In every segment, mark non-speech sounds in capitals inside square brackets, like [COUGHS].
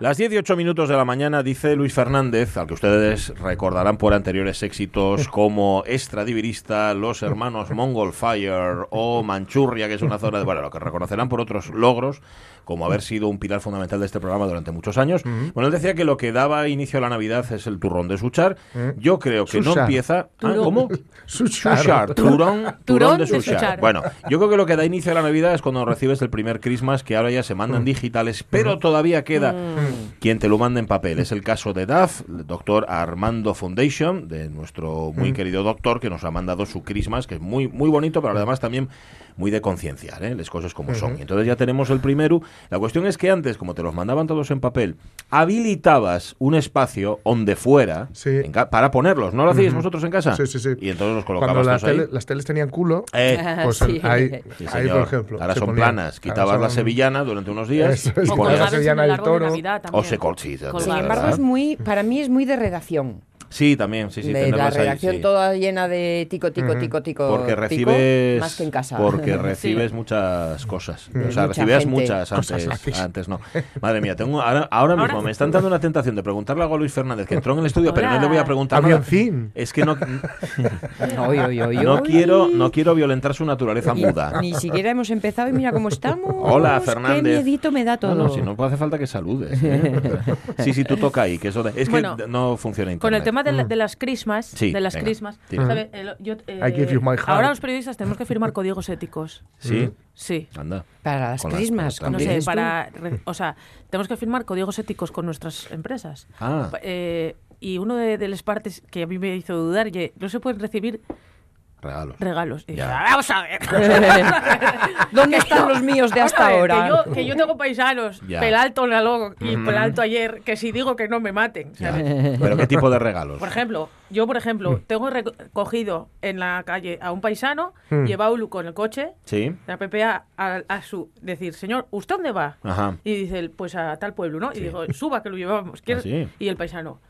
Las 18 minutos de la mañana dice Luis Fernández, al que ustedes recordarán por anteriores éxitos [LAUGHS] como Extradivirista, Los Hermanos Mongol Fire o Manchurria, que es una zona de... Bueno, lo que reconocerán por otros logros, como haber sido un pilar fundamental de este programa durante muchos años. Bueno, él decía que lo que daba inicio a la Navidad es el turrón de Suchar. Yo creo que no Suchar. empieza... ¿Ah. ¿Cómo? [LAUGHS] Suchar. Suchar, turón, turón Turón de de Suchar. Suchar. Bueno, yo creo que lo que da inicio a la Navidad es cuando recibes el primer Christmas, que ahora ya se mandan digitales, pero todavía queda quien te lo manda en papel. Es el caso de DAF, el doctor Armando Foundation, de nuestro muy querido doctor, que nos ha mandado su Christmas, que es muy, muy bonito, pero además también muy de concienciar, ¿eh? las cosas como son. Y entonces ya tenemos el primero. La cuestión es que antes, como te los mandaban todos en papel, habilitabas un espacio donde fuera Sí. en ca- para ponerlos. ¿No lo hacíais vosotros en casa? Sí, sí, sí. Y entonces los Cuando colocabas las, todos ahí. las teles tenían culo, Eh, pues [LAUGHS] Sí. ahí, Sí, ahí, señor. por ejemplo. Ahora son ponían. planas. Quitabas la son- sevillana durante unos días Eso y Ponías la sevillana el del toro. Navidad. O se col- sí, Colgadas. Sin embargo, ¿verdad? es muy, para mí es muy de redacción. Sí, también, sí, sí. de la ahí, redacción sí. toda llena de tico, tico, tico, tico. Porque tico, recibes, más que en casa. porque [LAUGHS] recibes muchas cosas. O sea, Mucha recibías gente. muchas antes, antes no. [LAUGHS] Madre mía, tengo ahora, ahora mismo Ahora- me están dando una tentación de preguntarle algo a Luis Fernández, que entró en el estudio, pero no le voy a preguntar nada. fin. Es que no, [LAUGHS] Oy, oy, oy, no oy. quiero, no quiero violentar su naturaleza Ni- muda. Ni siquiera hemos empezado y mira cómo estamos. Hola, Fernández. Qué miedito me da todo. No, no, si no hace falta que saludes. ¿eh? Sí, sí, tú toca ahí, que eso de- es que Bueno, no funciona internet. Con el tema de, la- de las crismas, Sí, de las venga, crismas, tira. ¿sabe? El- yo, eh, heart. ahora los periodistas tenemos que firmar códigos éticos. Sí, Sí. anda. Para las Con crismas, No las- como sé, para, re- o sea, tenemos que firmar códigos éticos con nuestras empresas. Ah. Eh, y uno de, de las partes que a mí me hizo dudar, ye, no se pueden recibir Regalos. regalos. Y Ya. "Ah, vamos a ver. [LAUGHS] ¿Dónde están los míos de hasta ver, ahora? Que yo, que yo tengo paisanos, [LAUGHS] Ya. Pelalto en la logo y Pelalto ayer, que si digo que no me maten. Pero ¿qué tipo de regalos? Por ejemplo, yo, por Mm. ejemplo, tengo recogido en la calle a un paisano, llevado con el coche, Sí. la PPA a, a su decir, señor, ¿usted dónde va? Ajá. Y dice, pues a tal pueblo, ¿no? Sí. Y digo, suba que lo llevamos. ¿Ah, sí? Y el paisano,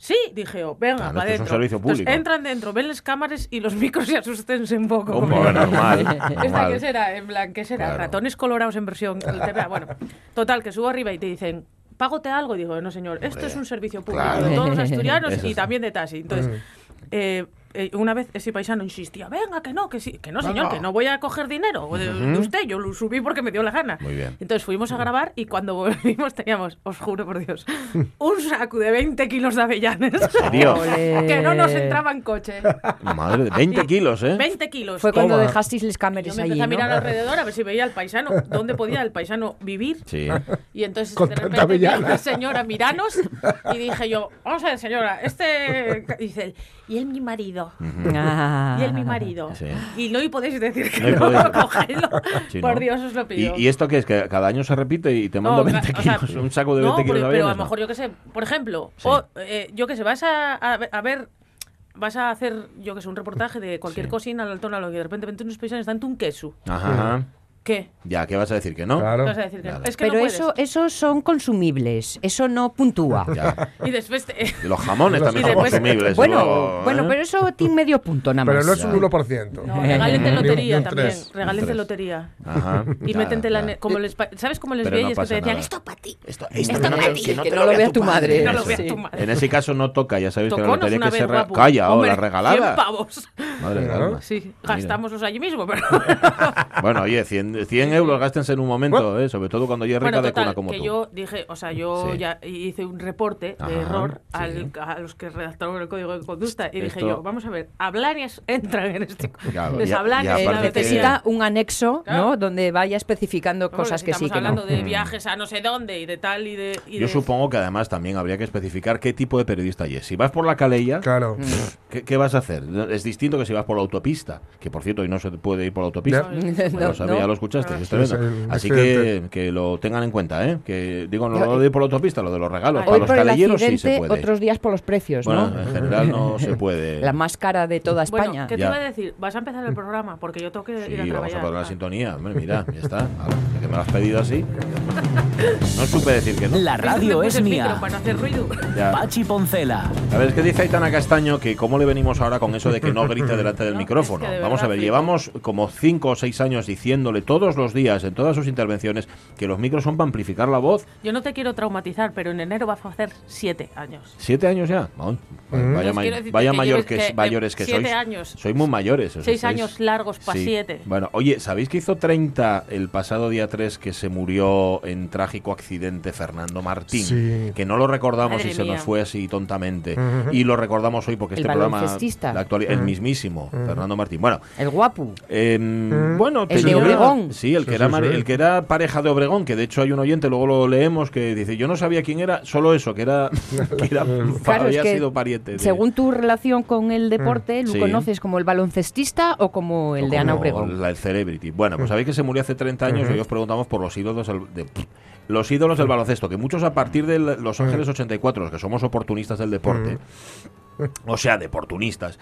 sí, dije yo, venga, para esto es un adentro. Entonces, entran dentro, ven las cámaras y los [LAUGHS] micros y asustense un poco. Hombre, normal, [LAUGHS] ¿Esta qué será? En plan, ¿qué será? Claro. Ratones colorados en versión. [LAUGHS] Bueno, total, que subo arriba y te dicen, págote algo. Y digo, no, señor, esto Hombre, es un servicio público claro. de todos los asturianos y también de taxi. Entonces, eh, eh, una vez ese paisano insistía, venga, que no, que sí, que no, señor, Venga. que no voy a coger dinero de, de usted, yo lo subí porque me dio la gana. Muy bien. Entonces fuimos a grabar y cuando volvimos teníamos, os juro por Dios, [LAUGHS] un saco de 20 kilos de? Ole. [LAUGHS] que no nos entraba en coche. Madre de 20 Y- kilos, ¿eh? 20 kilos. Fue cuando Toma. dejasteis las Yo cámaras me allí, empecé a ¿no? mirar [LAUGHS] alrededor a ver si veía al paisano, dónde podía el paisano vivir. Sí. Y entonces Con de repente una señora miranos y dije yo, vamos a ver señora, este... Y dice, él, y él mi marido. Ah. [LAUGHS] Y él mi marido. Sí. Y no y podéis decir que No no, cógelo. Sí, Por. Dios os lo pido. ¿Y, y esto qué es? ¿Que cada año se repite y te mando No, 20 o sea, kilos? ¿Un saco de 20 no, kilos pero, de pero a lo mejor yo qué sé, por ejemplo, Sí. o, eh, yo qué sé, vas a, a ver- a ver, vas a hacer, yo qué sé, un reportaje de cualquier Sí. cocina al alto y de repente ven unos paisanos dando un queso. Ajá. ¿Qué? Ya, ¿qué vas a decir? ¿Que no? Claro. ¿Qué vas a decir? Que no? Es que Pero no eso, eso son consumibles, eso no puntúa. [LAUGHS] Ya. Y después... te- Y los jamones también son después- consumibles. Bueno, luego, bueno, ¿eh? pero eso tiene medio punto nada más. Pero no es un Ya. 1%. No, regálente lotería un también. Regálente lotería. Ajá. Y ya, métente la... ya. Como les, pa- ¿Sabes cómo les Pero no que te decían, nada. esto para ti? Esto, Esto esto para ti, que no que te no lo vea tu madre. Que no lo vea tu madre. En ese caso no toca, ya sabéis que la Toconos lotería que guapo. Calla, Hombre, ahora, regalada. 100 pavos. Madre alma. Sí, gastámoslos allí mismo, pero... [LAUGHS] Bueno, oye, 100, 100 euros gástense en un momento, ¿eh? sobre todo cuando ya es rica Bueno, de cuna como que tú. yo dije, o sea, yo Sí. ya hice un reporte Ajá, de error sí. al- a los que redactaron el código de conducta y dije yo, vamos a ver, Hablanes [LAUGHS] entran en este... [LAUGHS] Claro, les hablan y que- Necesita un anexo, Claro. ¿no? Donde vaya especificando cosas que sí estamos que no. hablando de viajes a no sé dónde y de tal y de... y Yo de- supongo que además también habría que especificar qué tipo de periodista es. Si vas por la calella, Claro. [LAUGHS] ¿qué, qué vas a hacer? Es distinto que si vas por la autopista, que por cierto hoy no se puede ir por la autopista. Ya lo sabía, No. Escuchaste. Ah. es. Sí, sí, Así sí, que, que lo tengan en cuenta, ¿eh? Que digo, no Yo- lo de ir por la autopista, lo de los regalos. Ay. Para Hoy los calelleros sí se puede. otros días por los precios, Bueno, ¿no? en general no [LAUGHS] se puede. La más cara de toda Bueno, España. ¿qué te iba a decir? Vas a empezar el programa porque yo tengo que ir a Sí, trabajar. vamos a poner la sintonía. Hombre, mira, ya está. Ahora, que me lo has pedido así. No supe decir que no. La radio es mía. Para no hacer ruido. Ya. Pachi Poncela. A ver, es que dice Aitana Castaño que cómo le venimos ahora con eso de que no grite delante del No, micrófono. es que de Vamos a ver, llevamos como cinco o seis años diciéndole todos los días, en todas sus intervenciones, que los micros son para amplificar la voz. Yo no te quiero traumatizar, pero en enero va a hacer siete años. ¿Siete años ya? No, vaya ma- vaya que mayor que, que- mayores que siete sois. años. Sois muy mayores. Seis sois- años largos para Sí. siete. Bueno, oye, ¿sabéis que hizo 30 el pasado día 3 que se murió en trágico accidente Fernando Martín? Sí. Que no lo recordamos Madre y se nos fue así tontamente. Y lo recordamos hoy porque El este programa. la actuali- el mismísimo, Fernando Martín. Bueno, El guapo. Em, Bueno, El de tenía- Obregón. Sí, el que, Sí, era sí, sí. el que era pareja de Obregón, que de hecho hay un oyente, luego lo leemos, que dice, yo no sabía quién era, solo eso, que era, [LAUGHS] que era Claro, había es que sido pariente. de- según tu relación con el deporte, ¿lo Sí. conoces como el baloncestista o como el o de Ana como Obregón? la- el Celebrity. Bueno, pues sabéis que se murió hace 30 años y hoy os preguntamos por los ídolos del, de- los ídolos del baloncesto, que muchos a partir de Los Ángeles 84, los que somos oportunistas del deporte, [LAUGHS] o sea, de oportunistas,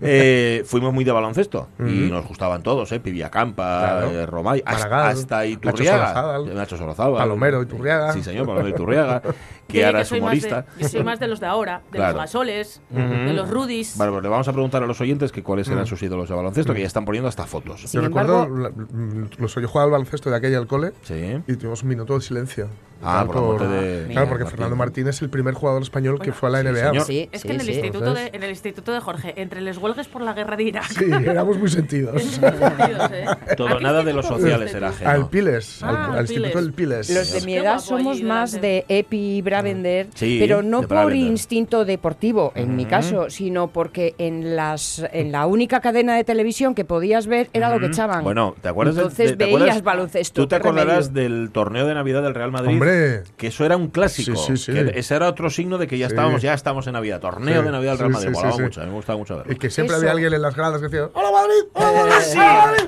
eh, fuimos muy de baloncesto y nos gustaban todos, ¿eh? Piviacampa, Claro. eh, Romay, hasta, Iturriaga, Nacho Solozábal, Palomero Iturriaga. Sí, señor, Palomero Iturriaga, que ahora es más de- humorista. yo soy más de los de ahora, de Claro. los gasoles, de los rudis. Vale, pues le vamos a preguntar a los oyentes que cuáles eran sus ídolos de baloncesto, que ya están poniendo hasta fotos. Sin Yo recuerdo, embargo- los yo jugaba al baloncesto de aquella al cole Sí. y tuvimos un minuto de silencio. Ah, por de- Claro, porque Martín. Fernando Martín es el primer jugador español que fue a la sí, NBA. señor. Sí, Es sí, que en el, sí. instituto de, en el instituto de Jorge, entre les huelgues por la guerra de Irak. Sí, éramos muy sentidos. Sentidos, ¿eh? [LAUGHS] Todo, ¿A qué nada de los sociales era ajeno. Al Piles, Ah, al, al al instituto Piles. del Piles. Los de mi edad somos más de Epi y Bravender, Sí, pero no por Bravender. instinto deportivo, en mi caso, sino porque en las en la única cadena de televisión que podías ver era lo que echaban. Bueno, ¿te acuerdas? Entonces de- te veías baloncesto. Tú te acordarás remedio. del torneo de Navidad del Real Madrid. Hombre. Que eso era un clásico. Sí, sí, sí. que ese era otro signo de que ya Sí. estábamos, ya estamos en Navidad. Torneo Sí, de Navidad del Real Madrid. sí, Molaba sí, sí. mucho, me gustaba mucho verlo. Y que siempre Eso. había alguien en las gradas que decía ¡Hola Madrid! [LAUGHS] ¡Hola Sí. Madrid!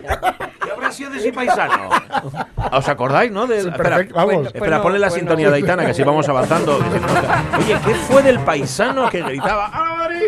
¿Qué habrá sido de ese paisano? [LAUGHS] ¿Os acordáis, no? Del- Sí, espera, perfecto, vamos. Bueno, espera, Bueno, ponle la bueno. sintonía de Aitana, que así vamos avanzando. [LAUGHS] Oye, ¿qué fue del paisano que gritaba ¡A Madrid!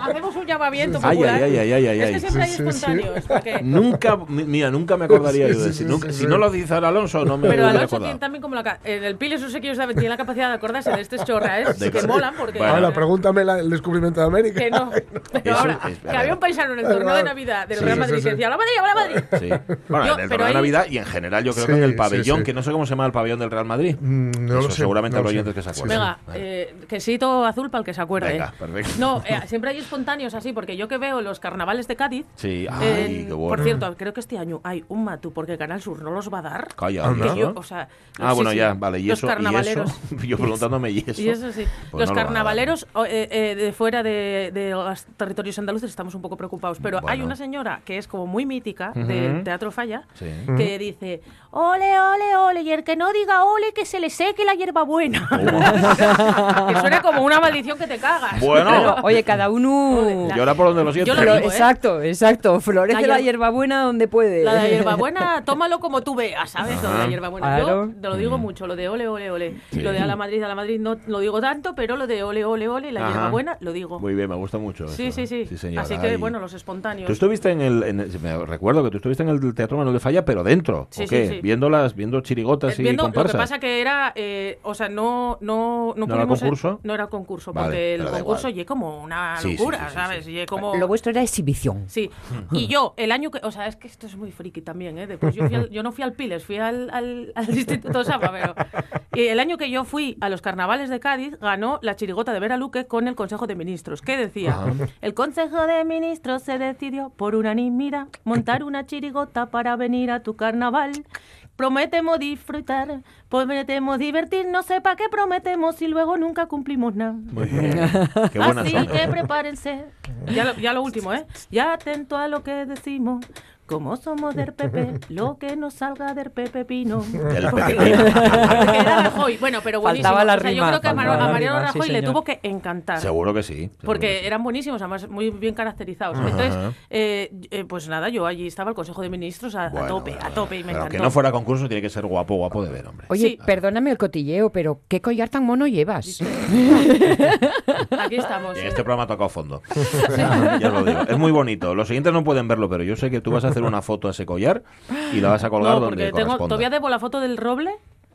Hacemos un llamamiento Ay, popular. ay, ay, ay, ay, Es ay. que siempre hay Sí, sí, sí. espontáneos. porque- Nunca, mi- mira, nunca me acordaría yo de Sí, si, sí, nunca- sí, si sí. no lo dice Alonso, no me Pero Alonso tiene también como la... En el Piles, esos equipos saben, tienen la capacidad de acordarse de estos chorras De que que- molan porque... Bueno. Ahora, pregúntame la- el descubrimiento de América. Que no. [LAUGHS] Pero Eso ahora, es- que había un paisano en el torneo de Navidad del Sí, Real sí, Madrid sí, que sí. decía ¡Hola Madrid, hola Madrid! Sí. Bueno, Yo- en el torneo de Navidad y en general yo creo Sí, que en el sí, pabellón, sí. que no sé cómo se llama el pabellón del Real Madrid. Mm, no Eso lo sé. seguramente no habrá sé. oyentes que se Sí, acuerdan. sí. Venga, eh, quesito azul para el que se acuerde. Venga, perfecto. No, eh, [LAUGHS] siempre hay espontáneos así, porque yo que veo los carnavales de Cádiz. Sí, ay, qué bueno. Por cierto, creo que este año hay un matú porque Canal Sur no los va a dar. Calla, yo, o sea, Ah, sí, bueno, sí, ya, vale. ¿Y los eso? ¿Y eso? carnavaleros. [LAUGHS] Yo preguntándome, ¿y eso? Y eso sí. Pues los no carnavaleros eh, eh, de fuera de, de los territorios andaluces estamos un poco preocupados. Pero hay una señora que es como muy mítica del Teatro Falla Sí. que dice: Ole, ole, ole, y el que no diga ole, que se le seque la hierbabuena. [LAUGHS] [LAUGHS] que suena como una maldición que te cagas. Bueno. Pero, oye, cada uno. La- Y ahora por donde lo siento. Yo lo Flo- digo, ¿eh? Exacto, exacto. Florece La la, hier- hierbabuena donde puede. La hierbabuena, tómalo como tú veas, ¿sabes? Lo de la hierbabuena. Claro. Yo te lo digo mucho, lo de ole, ole, ole. Sí. Lo de a la Madrid, a la Madrid no lo digo tanto, pero lo de ole, ole, ole, la Ajá. hierbabuena lo digo. Muy bien, me gusta mucho. Sí, eso. sí, sí. señora. Así que, Ay. bueno, los espontáneos. Tú estuviste en el, en el- me recuerdo que tú estuviste en el Teatro Manuel de Falla, pero dentro, Sí, ¿o sí, qué? sí. Viendo las, viendo chirigotas Eh, y viendo, lo que comparsas. pasa que era, eh, o sea, no, no, no, ¿No era concurso? No era concurso, Vale, porque el concurso y como una Sí, sí, locura, sí, sí, ¿sabes? sí. Como... Lo vuestro era exhibición. Sí, y yo, el año que, o sea, es que esto es muy friki también, ¿eh? Después yo, fui al- yo no fui al Piles, fui al, al, al Instituto Sapa, pero y el año que yo fui a los carnavales de Cádiz, ganó la chirigota de Vera Luque con el Consejo de Ministros, que decía, el Consejo de Ministros se decidió por unanimidad montar una chirigota para venir a tu carnaval. Prometemos disfrutar, prometemos divertir, no sé para qué prometemos y luego nunca cumplimos nada. Muy bien. Qué Así que prepárense. Ya lo, ya lo último, ¿eh? Ya atento a lo que decimos. Como somos del PP, [LAUGHS] lo que nos salga del Pepe Pino. Del Pepe Pino. porque era Rajoy. Bueno, pero buenísimo. Faltaba la O sea, rima, yo creo que a Mar- a Mariano rima, sí, Rajoy le tuvo que encantar. Seguro que sí. seguro Porque que sí. eran buenísimos, además muy bien caracterizados. Entonces, eh, eh, pues nada, yo allí estaba el Consejo de Ministros a, tope, a tope y me pero encantó. que no fuera concurso tiene que ser guapo, guapo de ver, hombre. Oye, Sí. perdóname el cotilleo, pero ¿qué collar tan mono llevas? Aquí estamos. Y en este programa ha tocado fondo. [LAUGHS] ya lo digo. Es muy bonito. Los siguientes no pueden verlo, pero yo sé que tú vas a hacer una foto a ese collar y la vas a colgar No, donde porque tengo, corresponda. todavía debo la foto del roble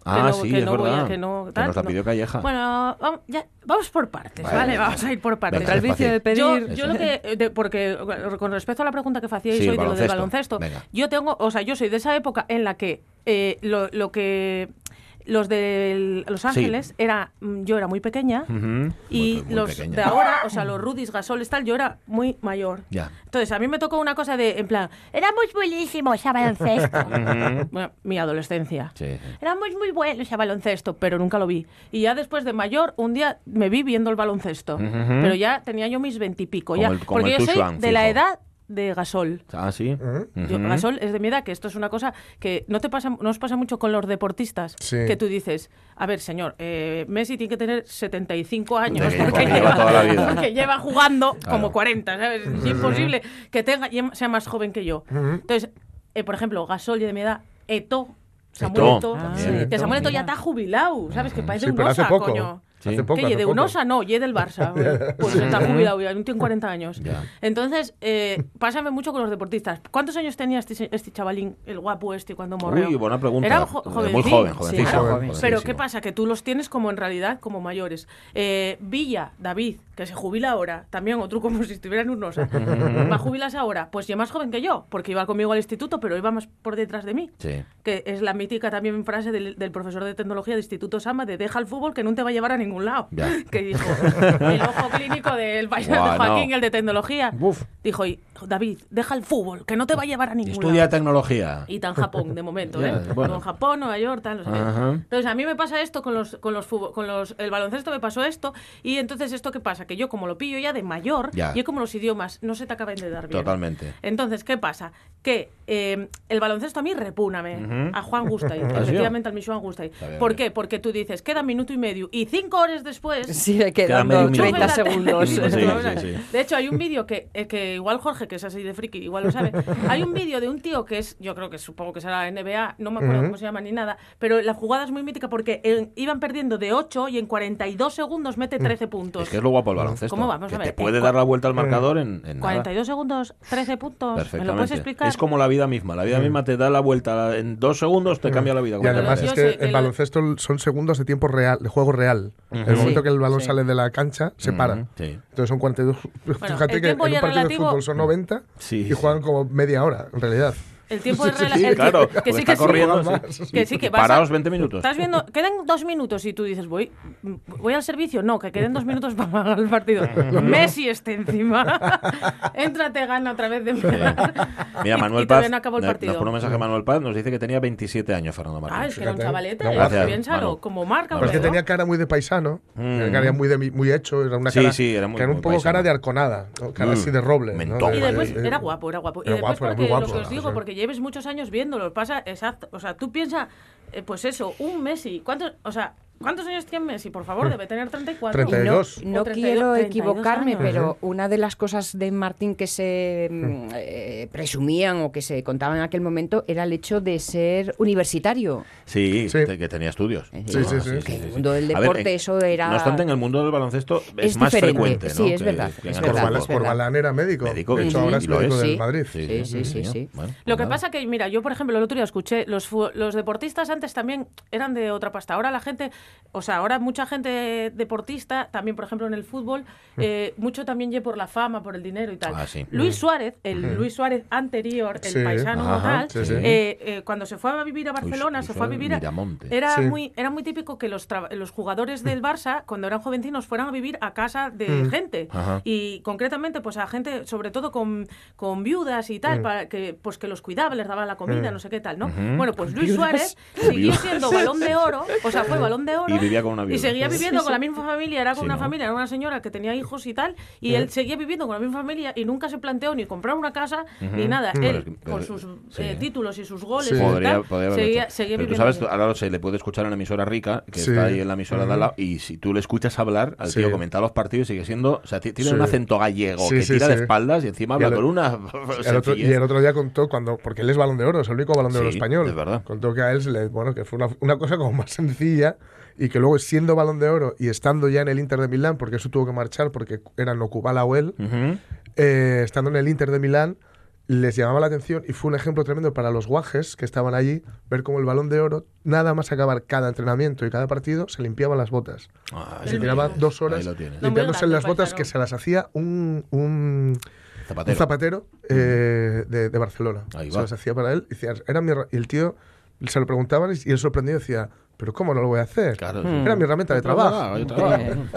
Ah, no, sí, que es no voy verdad. a que no Que tal, nos la no. pidió Calleja. Bueno, vamos, ya- vamos por partes, Vale, ¿vale? Vamos a ir por partes. Venga, el vicio de pedir. Yo, yo lo que, de- porque con respecto a la pregunta que hacíais Sí, hoy el de lo del baloncesto. baloncesto, Venga. yo tengo, o sea, yo soy de esa época en la que eh, lo, lo que los de Los Ángeles era, mm, yo era muy pequeña y Muy- muy los pequeña. de ahora, o sea, los Rudis, Gasol, tal, yo era muy mayor. Ya. Entonces, a mí me tocó una cosa de, en plan, éramos buenísimos a baloncesto. [LAUGHS] Bueno, mi adolescencia. Sí, sí. Éramos muy buenos a baloncesto, pero nunca lo vi. Y ya después de mayor, un día me vi viendo el baloncesto. Pero ya tenía yo mis veintipico. Ya. el- Porque yo soy de la edad de Gasol. Ah, sí. Yo-. Gasol es de mi edad, que esto es una cosa que no te pasa, no os pasa mucho con los deportistas, Sí. que tú dices, a ver, señor, eh, Messi tiene que tener 75 años que- porque, porque lleva toda la vida. porque lleva jugando Claro. como 40, ¿sabes? Es imposible que tenga y sea más joven que yo. Entonces, eh, por ejemplo, Gasol y de mi edad, Eto, Samuel Eto'o, Eto, también. que Eto'o, Samuel Eto ya está jubilado, ¿sabes? Que parece Sí, un pero hace osa, poco. coño. Sí. Hace poco. que de poco. un osa, no, ye del Barça. [LAUGHS] Pues está jubilado ya, tiene 40 años. Ya. Entonces, eh, pásame mucho con los deportistas. ¿Cuántos años tenía este, este chavalín, el guapo este, cuando morreó? Uy, buena pregunta. Era jo- Muy jovencín. joven, Sí, era joven. Pero. ¿qué pasa? Que tú los tienes como en realidad como mayores. Eh, Villa, David, que se jubila ahora, también otro como [LAUGHS] si estuviera en un osa. [LAUGHS] ¿Va a jubilarse ahora? Pues ya más joven que yo, porque iba conmigo al instituto, pero iba más por detrás de mí. Sí. Que es la mítica también frase del, del profesor de tecnología de Instituto Sama de deja el fútbol que no te va a llevar a ningún lado. Ya. [LAUGHS] Que dijo [LAUGHS] el ojo clínico del Buah, de Joaquín, no. el de tecnología. Uf. Dijo, y, David, deja el fútbol que no te va a llevar a ningún Estudia lado. tecnología. Y está en Japón, de momento, [LAUGHS] ¿eh? bueno. En Japón, Nueva York, tal, no sé qué. Entonces, a mí me pasa esto con los, con los fútbol, con los, el baloncesto me pasó esto, y entonces, ¿esto qué pasa? Que yo, como lo pillo ya de mayor, Ya. y es como los idiomas, no se te acaban de dar bien. Totalmente. Entonces, ¿qué pasa? Que eh, el baloncesto a mí repúname. A Juan Gustay. [LAUGHS] Efectivamente, al mi Juan Gustay. ¿Por qué? Porque tú dices, queda minuto y medio. Y cinco horas después... Sí, quedan medio dos, minuto. 30 Tú ves la tele. segundos. Sí, sí, sí. [LAUGHS] De hecho, hay un vídeo que, eh, que igual Jorge, que es así de friki, igual lo sabe. [LAUGHS] Hay un vídeo de un tío que es, yo creo que supongo que será NBA, no me acuerdo cómo se llama ni nada, pero la jugada es muy mítica porque eh, iban perdiendo de 8 y en 42 segundos mete 13 puntos. Es que es lo guapo el baloncesto. ¿Cómo vamos que a ver? te puede En dar la vuelta al marcador en, en nada. 42 segundos, 13 puntos. ¿Me lo puedes Perfectamente. explicar? Es como la vida misma. La vida misma te da la vuelta en dos segundos, te cambia la vida. Y además es que lo- baloncesto son segundos de tiempo real, de juego real. El momento Sí, que el balón sí. sale de la cancha, se para. Sí. Entonces son 42. Fíjate el que en un partido relativo- de fútbol son 90 Sí, y juegan como media hora, en realidad. El tiempo es Sí, rela- sí, el claro, que sí, corriendo. Sí. más. Que sí, que Y vas a- paraos 20 minutos. Estás viendo, quedan dos minutos y tú dices, voy, voy al servicio. No, que queden dos minutos para pagar el partido. [LAUGHS] Messi esté encima. [LAUGHS] Entra, te gana otra vez de Mira, Manuel y Paz, acabó el partido. nos pone un mensaje Manuel Paz, nos dice que tenía 27 años Fernando Martín. Ah, es que era un chavalete. No, gracias, piénsalo, Manu. como marca. Manu. Pero es que hombre, tenía cara muy de paisano, Mm. cara muy, de, muy hecho, era una Sí, cara sí, era muy- que era un muy poco paisano. cara de arconada, ¿no? cara Mm. así de roble. era guapo, era guapo. Y Era después guapo, era porque muy guapo, lo que os digo, sí. porque lleves muchos años viéndolo, pasa exacto. O sea, tú piensas, eh, pues eso, un Messi. ¿Cuántos, o sea, ¿cuántos años tiene Messi? Por favor, debe tener 34. 32. [LAUGHS] No O 32, quiero 32 equivocarme, años. pero una de las cosas de Martín que se mm, eh, presumían o que se contaban en aquel momento era el hecho de ser universitario. Sí, que tenía estudios. Sí, sí, sí, sí. Que en el mundo del ver, deporte en- eso era... No obstante, en el mundo del baloncesto es, Es más diferente, frecuente, ¿no? sí, es verdad, que es el verdad, fútbol. es Corbalán era médico. Médico, de hecho, ahora es lo médico es. del Sí. Madrid. Sí, sí, sí, señor. sí. Bueno, Lo que nada. pasa que, mira, yo por ejemplo el otro día escuché, los, fu- los deportistas antes también eran de otra pasta. Ahora la gente, o sea, ahora mucha gente deportista, también por ejemplo en el fútbol, eh, mucho también lle por la fama, por el dinero y tal. Ah, sí. Luis Suárez, el Luis Suárez anterior, el Sí. paisano Ajá, tal, sí, sí. eh, eh, cuando se fue a vivir a Barcelona, Luis se fue a vivir a... Era, Sí. muy, era muy típico que los, los jugadores del Barça, cuando eran jovencinos, fueran a vivir a casa de Mm. gente. Ajá. Y concretamente, pues a gente, sobre todo con, con viudas y tal, para que, pues, que los cuidaba, les daba la comida, no sé qué tal, ¿no? Bueno, pues Luis ¿Viudas? Suárez siguió siendo balón de oro, o sea, fue balón de oro. Y vivía con una viuda. Y seguía viviendo con la misma familia, era con Sí, una ¿no? familia, era una señora que tenía hijos y tal, y él seguía viviendo con la misma familia y nunca se planteó ni comprar una casa ni nada. Pero Él, que- pero- con sus sí. eh, títulos y sus goles Sí. y Podría, tal, podría seguía, seguía Pero tú viviendo. sabes, ahora se le puede escuchar en la emisora Rica, que Sí. está ahí en la emisora de al lado, y si tú le escuchas hablar al Sí. tío comentar los partidos, sigue siendo, o sea, ti- tiene Sí. un acento gallego Sí, que sí, tira de sí. espaldas y encima habla con una [LAUGHS] y el otro día contó cuando, porque él es balón de oro, es el único balón de oro Sí, español. es verdad. Contó que a él bueno, que fue una, una cosa como más sencilla y que luego siendo balón de oro y estando ya en el Inter de Milán, porque eso tuvo que marchar porque eran Okubala o él, eh, estando en el Inter de Milán, les llamaba la atención y fue un ejemplo tremendo para los guajes que estaban allí, ver cómo el balón de oro, nada más acabar cada entrenamiento y cada partido, se limpiaban las botas. Ah, Se tiraba dos horas. No, limpiándose las botas que se las hacía un, un, Zapatero. un zapatero eh, de, de Barcelona. Ahí se las hacía para él. Y, decía, era mi herra- y el tío se lo preguntaban y él sorprendido decía, pero ¿cómo no lo voy a hacer? Claro, Era mi herramienta de trabajo.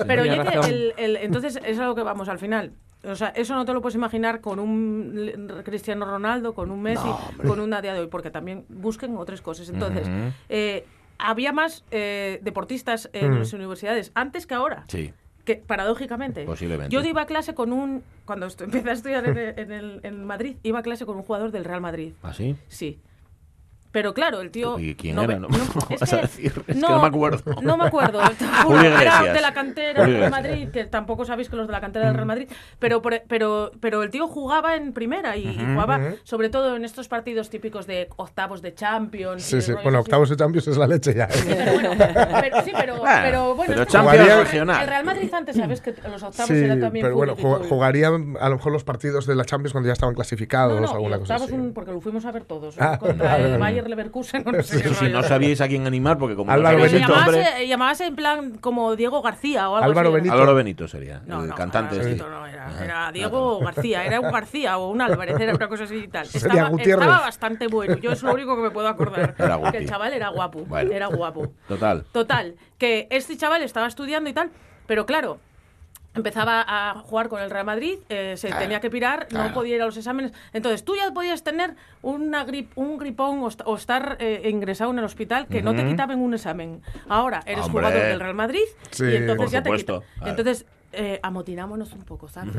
Pero oye, que el, el- entonces es a lo que vamos al final. O sea, eso no te lo puedes imaginar con un Cristiano Ronaldo, con un Messi, con una día de hoy, porque también busquen otras cosas. Entonces, eh, había más eh, deportistas en Mm. las universidades antes que ahora. Sí. Que paradójicamente. Posiblemente. Yo iba a clase con un. Cuando [LAUGHS] empecé a estudiar en, el- en el- en Madrid, iba a clase con un jugador del Real Madrid. ¿Así? Sí. Pero claro, el tío. ¿Y quién no era? No, no, me [LAUGHS] es vas a que- decir. Es que no me acuerdo. No me acuerdo. [LAUGHS] Julio era de la cantera del Real. Madrid, que tampoco sabéis que los de la cantera del Real Madrid. Pero, por- pero, pero el tío jugaba en primera y, jugaba sobre todo en estos partidos típicos de octavos de Champions. Sí, sí. Bueno, octavos de Champions es la leche ya. ¿eh? Pero bueno, pero, sí, pero, Bueno, pero bueno, pero Champions jugador- regional. El Real Madrid antes, sabes que los octavos Sí, eran también pero bueno, jug- fútbol. jugarían a lo mejor los partidos de la Champions cuando ya estaban clasificados No, o alguna cosa así. un- porque lo fuimos a ver todos. Ah, contra [LAUGHS] el vale. Bayer Leverkusen. no [LAUGHS] sé rollo. no sabíais a quién animar porque como Álvaro no Benito. nombre... llamase, llamase en plan como Diego García o algo Álvaro así. Benito. Álvaro Benito sería, No, el no, cantante. Álvaro sí. Benito no era, era Diego García, era un García o un Álvarez, era una cosa así y tal. Sería Estaba, Gutiérrez. estaba bastante bueno, yo es lo único que me puedo acordar. [LAUGHS] Era que el chaval era guapo, Bueno. era guapo. Total. Total, que este chaval estaba estudiando y tal, pero claro, empezaba a jugar con el Real Madrid, eh, se tenía que pirar, claro. no podía ir a los exámenes. Entonces tú ya podías tener una grip, un gripón o, o estar eh, ingresado en el hospital que no te quitaban un examen. Ahora eres Hombre. jugador del Real Madrid Sí, y entonces ya te quitan. Entonces eh, amotinámonos un poco, ¿sabes?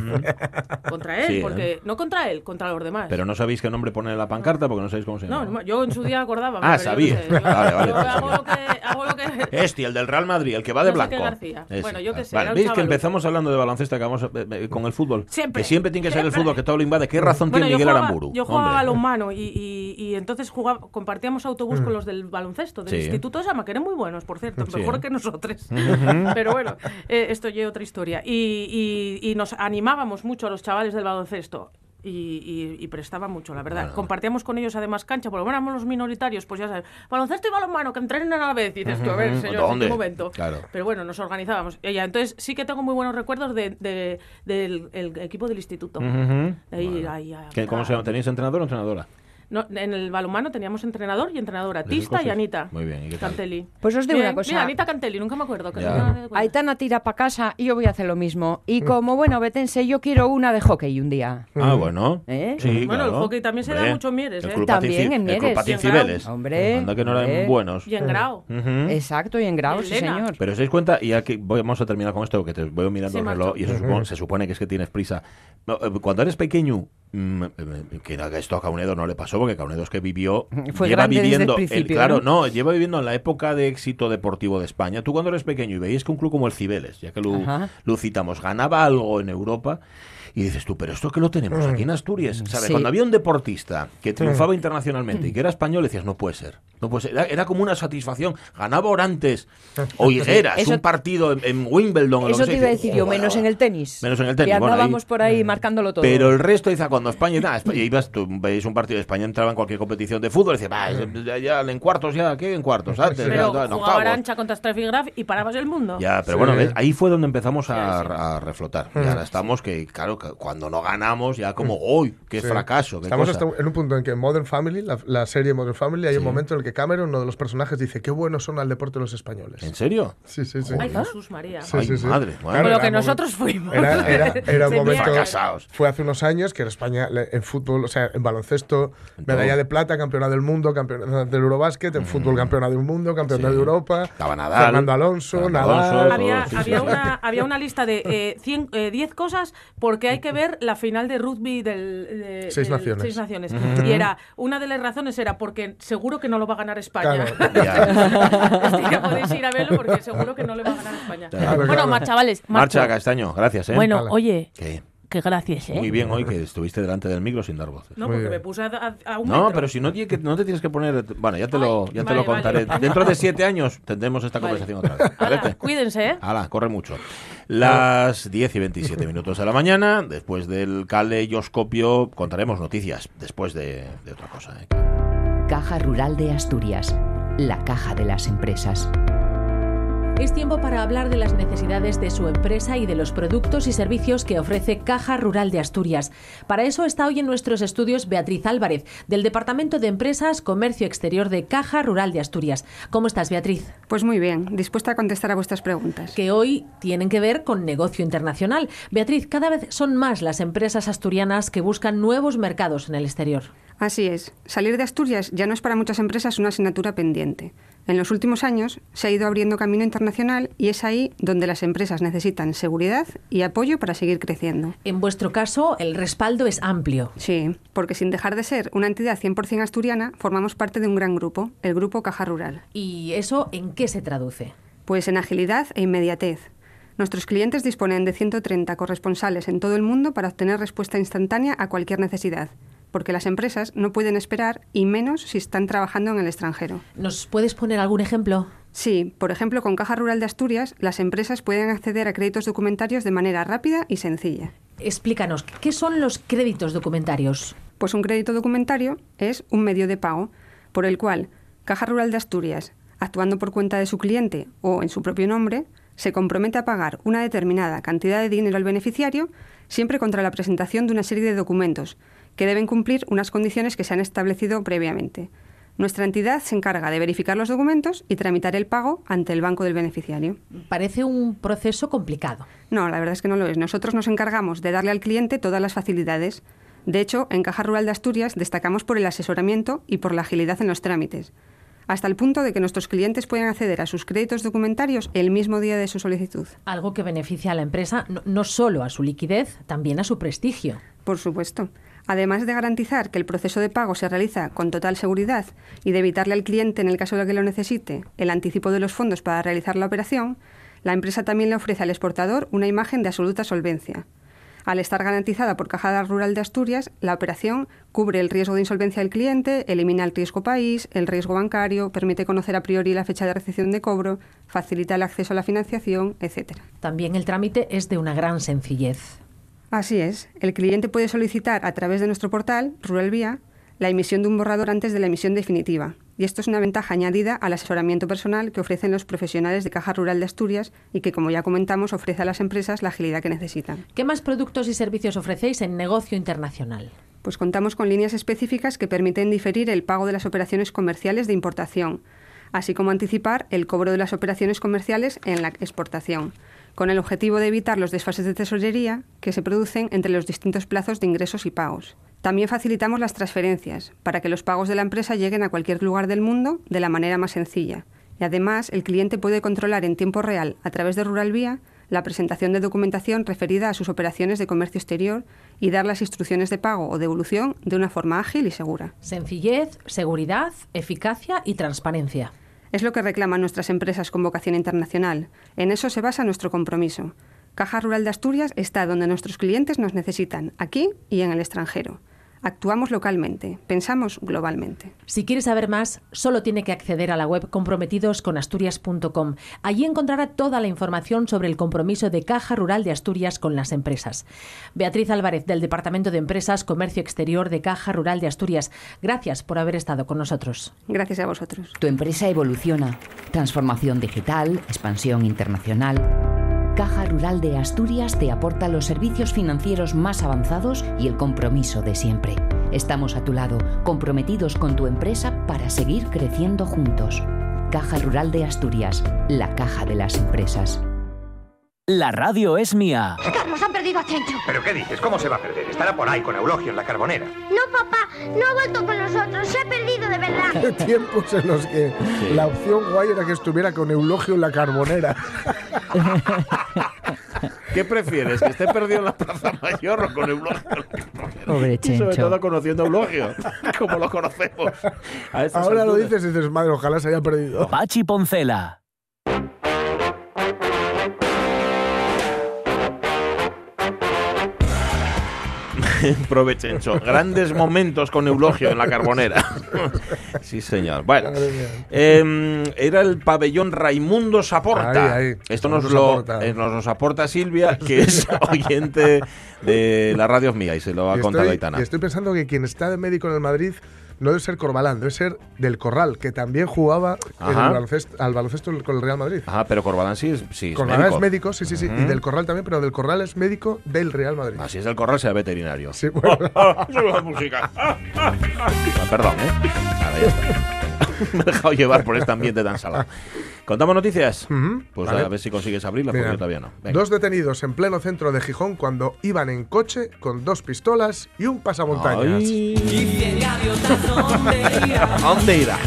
Contra él, Sí, ¿eh? porque no contra él, contra los demás. Pero no sabéis qué nombre pone en la pancarta porque no sabéis cómo se no, llama. no, yo en su día acordaba. Ah, sabía. no sé, yo- [LAUGHS] Vale, vale, yo hago sabía. lo que, hago lo que [LAUGHS] Este, el del Real Madrid, el que va de No blanco. García. Ese. Bueno, yo qué sé, Vale, ¿Veis que empezamos hablando de baloncesto acabamos eh, eh, con el fútbol? Siempre. Que siempre tiene que ser el Siempre. fútbol que todo lo invade. ¿Qué razón Bueno, tiene Miguel jugaba, Aramburu? yo jugaba balonmano y, y, y entonces jugaba, compartíamos autobús con los del baloncesto, del Sí. Instituto de Sama, que eran muy buenos, por cierto, mejor que nosotros. [LAUGHS] Pero bueno, eh, esto ya otra historia. Y, y- y nos animábamos mucho a los chavales del baloncesto. Y, y, y prestaba mucho, la verdad. Bueno. Compartíamos con ellos además cancha, porque bueno, éramos los minoritarios, pues ya sabes, baloncesto y balonmano, que entrenen a la vez. Y dices tú, a ver, señor, ¿Dónde? ¿en qué momento? Claro. Pero bueno, nos organizábamos. Y ya, entonces sí que tengo muy buenos recuerdos de, de- del el equipo del instituto. De ahí, Bueno. ahí, a- ¿Qué- ¿Cómo se llama? ¿Tenéis entrenador o entrenadora? No, en el balonmano teníamos entrenador y entrenadora, ¿De Tista y? Anita. Muy bien, ¿y qué tal? Cantelli. Pues os digo Bien, una cosa. Mira, Anita Cantelli, nunca me acuerdo. Que no me. Aitana tira para casa y yo voy a hacer lo mismo. Y como bueno betense, yo quiero una de hockey un día. Ah, bueno. ¿Eh? Sí, Bueno, claro. el hockey también se da mucho en Mieres, el ¿eh? Club También en El Club Mieres. Patín Y en Cibeles. Hombre, Anda que no eran hombre. buenos. Y en Grau. Exacto, y en grado, sí, Elena. señor. Pero os dais cuenta, y voy- vamos a terminar con esto, que te voy mirando Sí, el reloj macho. y eso supone- se supone que es que tienes prisa. No, eh, cuando eres pequeño, que a esto a Caunedo no le pasó, porque Caunedo es que vivió, Fue lleva grande desde el viviendo, claro, ¿no? no, lleva viviendo en la época de éxito deportivo de España. Tú cuando eres pequeño y veías que un club como el Cibeles, ya que lo, lo citamos, ganaba algo en Europa. Y dices tú, pero esto que lo tenemos aquí en Asturias, ¿sabes? Sí. Cuando había un deportista que triunfaba internacionalmente y que era español, decías, no puede ser. No puede ser. Era, era como una satisfacción. Ganaba Orantes [LAUGHS] o Higueras, Eso- un partido en, en Wimbledon. o lo Eso que te iba a decir yo, "Joder, menos en el tenis. Menos en el tenis, Que bueno, ahí- andábamos por ahí marcándolo todo. Pero el resto, dice, cuando España, nada, España ibas, tú veis un partido de España, entraba en cualquier competición de fútbol, y decía, va, ya, ya, en cuartos ya, ¿qué? En cuartos, antes, Pero ya, jugaba octavos". Arancha contra Graf y parabas el mundo. Ya, pero Sí. bueno, ¿ves? ahí fue donde empezamos a, a reflotar. Y ahora estamos que, claro, que cuando no ganamos, ya como, ¡uy! ¡Qué Sí. fracaso! Qué Estamos cosa". hasta en un punto en que Modern Family, la, la serie Modern Family, hay un momento en el que Cameron, uno de los personajes, dice qué buenos son al deporte los españoles. ¿En serio? Sí, sí, sí. Ay, Jesús María. Sí, Ay, sí, sí. madre, bueno. Con lo que nosotros fuimos. Era, era, era un [LAUGHS] momento. Fracasados. Fue hace unos años que en España, en fútbol, o sea, en baloncesto, medalla de plata, campeona del mundo, campeona del Eurobásquet, en fútbol, campeona del mundo, campeona Mm. Sí. de Europa. Estaba Nadal. Fernando Alonso, Fernando Nadal. Alonso. había, Sí, había, sí, sí. una, había una lista de eh, 100, eh, 10 cosas porque hay que ver la final de rugby del, de- Seis del naciones. Seis Naciones. Y era, una de las razones era porque seguro que no lo va a ganar España. Claro. [LAUGHS] Ya. Así que podéis ir a verlo porque seguro que no le va a ganar España. Claro, bueno, claro. más chavales. Marcha. Castaño, gracias, ¿eh? Bueno, Hala. oye, Que que gracias, ¿eh? muy bien hoy que estuviste delante del micro sin dar voces. No, porque me puse a, a- un No, metro. pero si no, tiene que- no te tienes que poner. Bueno, ya te lo, Ay, ya te vale, lo contaré. vale. Dentro de siete años tendremos esta Vale. conversación otra vez. ¿Vale? cuídense, ¿eh? Hala, corre mucho. Las 10 y 27 minutos de la mañana, después del caleidoscopio, contaremos noticias, después de, de otra cosa. ¿eh? Caja Rural de Asturias, la caja de las empresas. Es tiempo para hablar de las necesidades de su empresa y de los productos y servicios que ofrece Caja Rural de Asturias. Para eso está hoy en nuestros estudios Beatriz Álvarez, del Departamento de Empresas, Comercio Exterior de Caja Rural de Asturias. ¿Cómo estás, Beatriz? Pues muy bien, dispuesta a contestar a vuestras preguntas. Que hoy tienen que ver con negocio internacional. Beatriz, cada vez son más las empresas asturianas que buscan nuevos mercados en el exterior. Así es, salir de Asturias ya no es para muchas empresas una asignatura pendiente. En los últimos años se ha ido abriendo camino internacional y es ahí donde las empresas necesitan seguridad y apoyo para seguir creciendo. En vuestro caso, el respaldo es amplio. Sí, porque sin dejar de ser una entidad 100% asturiana, formamos parte de un gran grupo, el Grupo Caja Rural. ¿Y eso en qué se traduce? Pues en agilidad e inmediatez. Nuestros clientes disponen de 130 corresponsales en todo el mundo para obtener respuesta instantánea a cualquier necesidad porque las empresas no pueden esperar y menos si están trabajando en el extranjero. ¿Nos puedes poner algún ejemplo? Sí, por ejemplo, con Caja Rural de Asturias, las empresas pueden acceder a créditos documentarios de manera rápida y sencilla. Explícanos, ¿qué son los créditos documentarios? Pues un crédito documentario es un medio de pago por el cual Caja Rural de Asturias, actuando por cuenta de su cliente o en su propio nombre, se compromete a pagar una determinada cantidad de dinero al beneficiario siempre contra la presentación de una serie de documentos que deben cumplir unas condiciones que se han establecido previamente. Nuestra entidad se encarga de verificar los documentos y tramitar el pago ante el banco del beneficiario. Parece un proceso complicado. No, la verdad es que no lo es. Nosotros nos encargamos de darle al cliente todas las facilidades. De hecho, en Caja Rural de Asturias destacamos por el asesoramiento y por la agilidad en los trámites, hasta el punto de que nuestros clientes pueden acceder a sus créditos documentarios el mismo día de su solicitud. Algo que beneficia a la empresa no, no solo a su liquidez, también a su prestigio. Por supuesto. Además de garantizar que el proceso de pago se realiza con total seguridad y de evitarle al cliente, en el caso de que lo necesite, el anticipo de los fondos para realizar la operación, la empresa también le ofrece al exportador una imagen de absoluta solvencia. Al estar garantizada por Caja Rural de Asturias, la operación cubre el riesgo de insolvencia del cliente, elimina el riesgo país, el riesgo bancario, permite conocer a priori la fecha de recepción de cobro, facilita el acceso a la financiación, etc. También el trámite es de una gran sencillez. Así es. El cliente puede solicitar a través de nuestro portal, Rural Vía, la emisión de un borrador antes de la emisión definitiva. Y esto es una ventaja añadida al asesoramiento personal que ofrecen los profesionales de Caja Rural de Asturias y que, como ya comentamos, ofrece a las empresas la agilidad que necesitan. ¿Qué más productos y servicios ofrecéis en negocio internacional? Pues contamos con líneas específicas que permiten diferir el pago de las operaciones comerciales de importación, así como anticipar el cobro de las operaciones comerciales en la exportación con el objetivo de evitar los desfases de tesorería que se producen entre los distintos plazos de ingresos y pagos. También facilitamos las transferencias para que los pagos de la empresa lleguen a cualquier lugar del mundo de la manera más sencilla. Y además, el cliente puede controlar en tiempo real, a través de Rural Vía, la presentación de documentación referida a sus operaciones de comercio exterior y dar las instrucciones de pago o devolución de una forma ágil y segura. Sencillez, seguridad, eficacia y transparencia. Es lo que reclaman nuestras empresas con vocación internacional. En eso se basa nuestro compromiso. Caja Rural de Asturias está donde nuestros clientes nos necesitan, aquí y en el extranjero. Actuamos localmente, pensamos globalmente. Si quiere saber más, solo tiene que acceder a la web comprometidosconasturias.com. Allí encontrará toda la información sobre el compromiso de Caja Rural de Asturias con las empresas. Beatriz Álvarez, del Departamento de Empresas, Comercio Exterior de Caja Rural de Asturias, gracias por haber estado con nosotros. Gracias a vosotros. Tu empresa evoluciona. Transformación digital, expansión internacional. Caja Rural de Asturias te aporta los servicios financieros más avanzados y el compromiso de siempre. Estamos a tu lado, comprometidos con tu empresa para seguir creciendo juntos. Caja Rural de Asturias, la caja de las empresas. La radio es mía. Carlos, han perdido a Chencho. ¿Pero qué dices? ¿Cómo se va a perder? Estará por ahí con Eulogio en la carbonera. No, papá, no ha vuelto con nosotros. Se ha perdido de verdad. Qué tiempos en los que la opción guay era que estuviera con Eulogio en la carbonera. [LAUGHS] ¿Qué prefieres? ¿Que esté perdido en la Plaza Mayor o con Eulogio? Pobre Y sobre Chencho. todo conociendo a Eulogio, como lo conocemos. A Ahora lo dices y dices, madre, ojalá se haya perdido. Pachi Poncela. [LAUGHS] Provechencho. Grandes momentos con Eulogio en la Carbonera. [LAUGHS] sí, señor. Bueno, em, era el pabellón Raimundo Saporta. Ahí, ahí. Esto nos lo, eh, nos, nos aporta Silvia, que es [LAUGHS] oyente de la radio mía y se lo ha Y contado estoy, Aitana. y estoy pensando que quien está de médico en el Madrid no debe ser Corbalán, debe ser del Corral, que también jugaba en el Ajá. baloncesto- al baloncesto con el Real Madrid. Ah, pero Corbalán sí es, sí, es Corbalán médico. es médico, sí, sí, sí. Y del Corral también, pero del Corral es médico del Real Madrid. Así es del Corral, sea veterinario. Sí, bueno. [LAUGHS] La música. Ah, perdón, ¿eh? Ahora ya está. [LAUGHS] Me he dejado llevar por este ambiente tan salado. ¿Contamos noticias? Ujú, Pues vale. a ver si consigues abrirla, porque Mira, yo todavía no. Venga. Dos detenidos en pleno centro de Gijón cuando iban en coche con dos pistolas y un pasamontañas. [LAUGHS] ¿A dónde irá?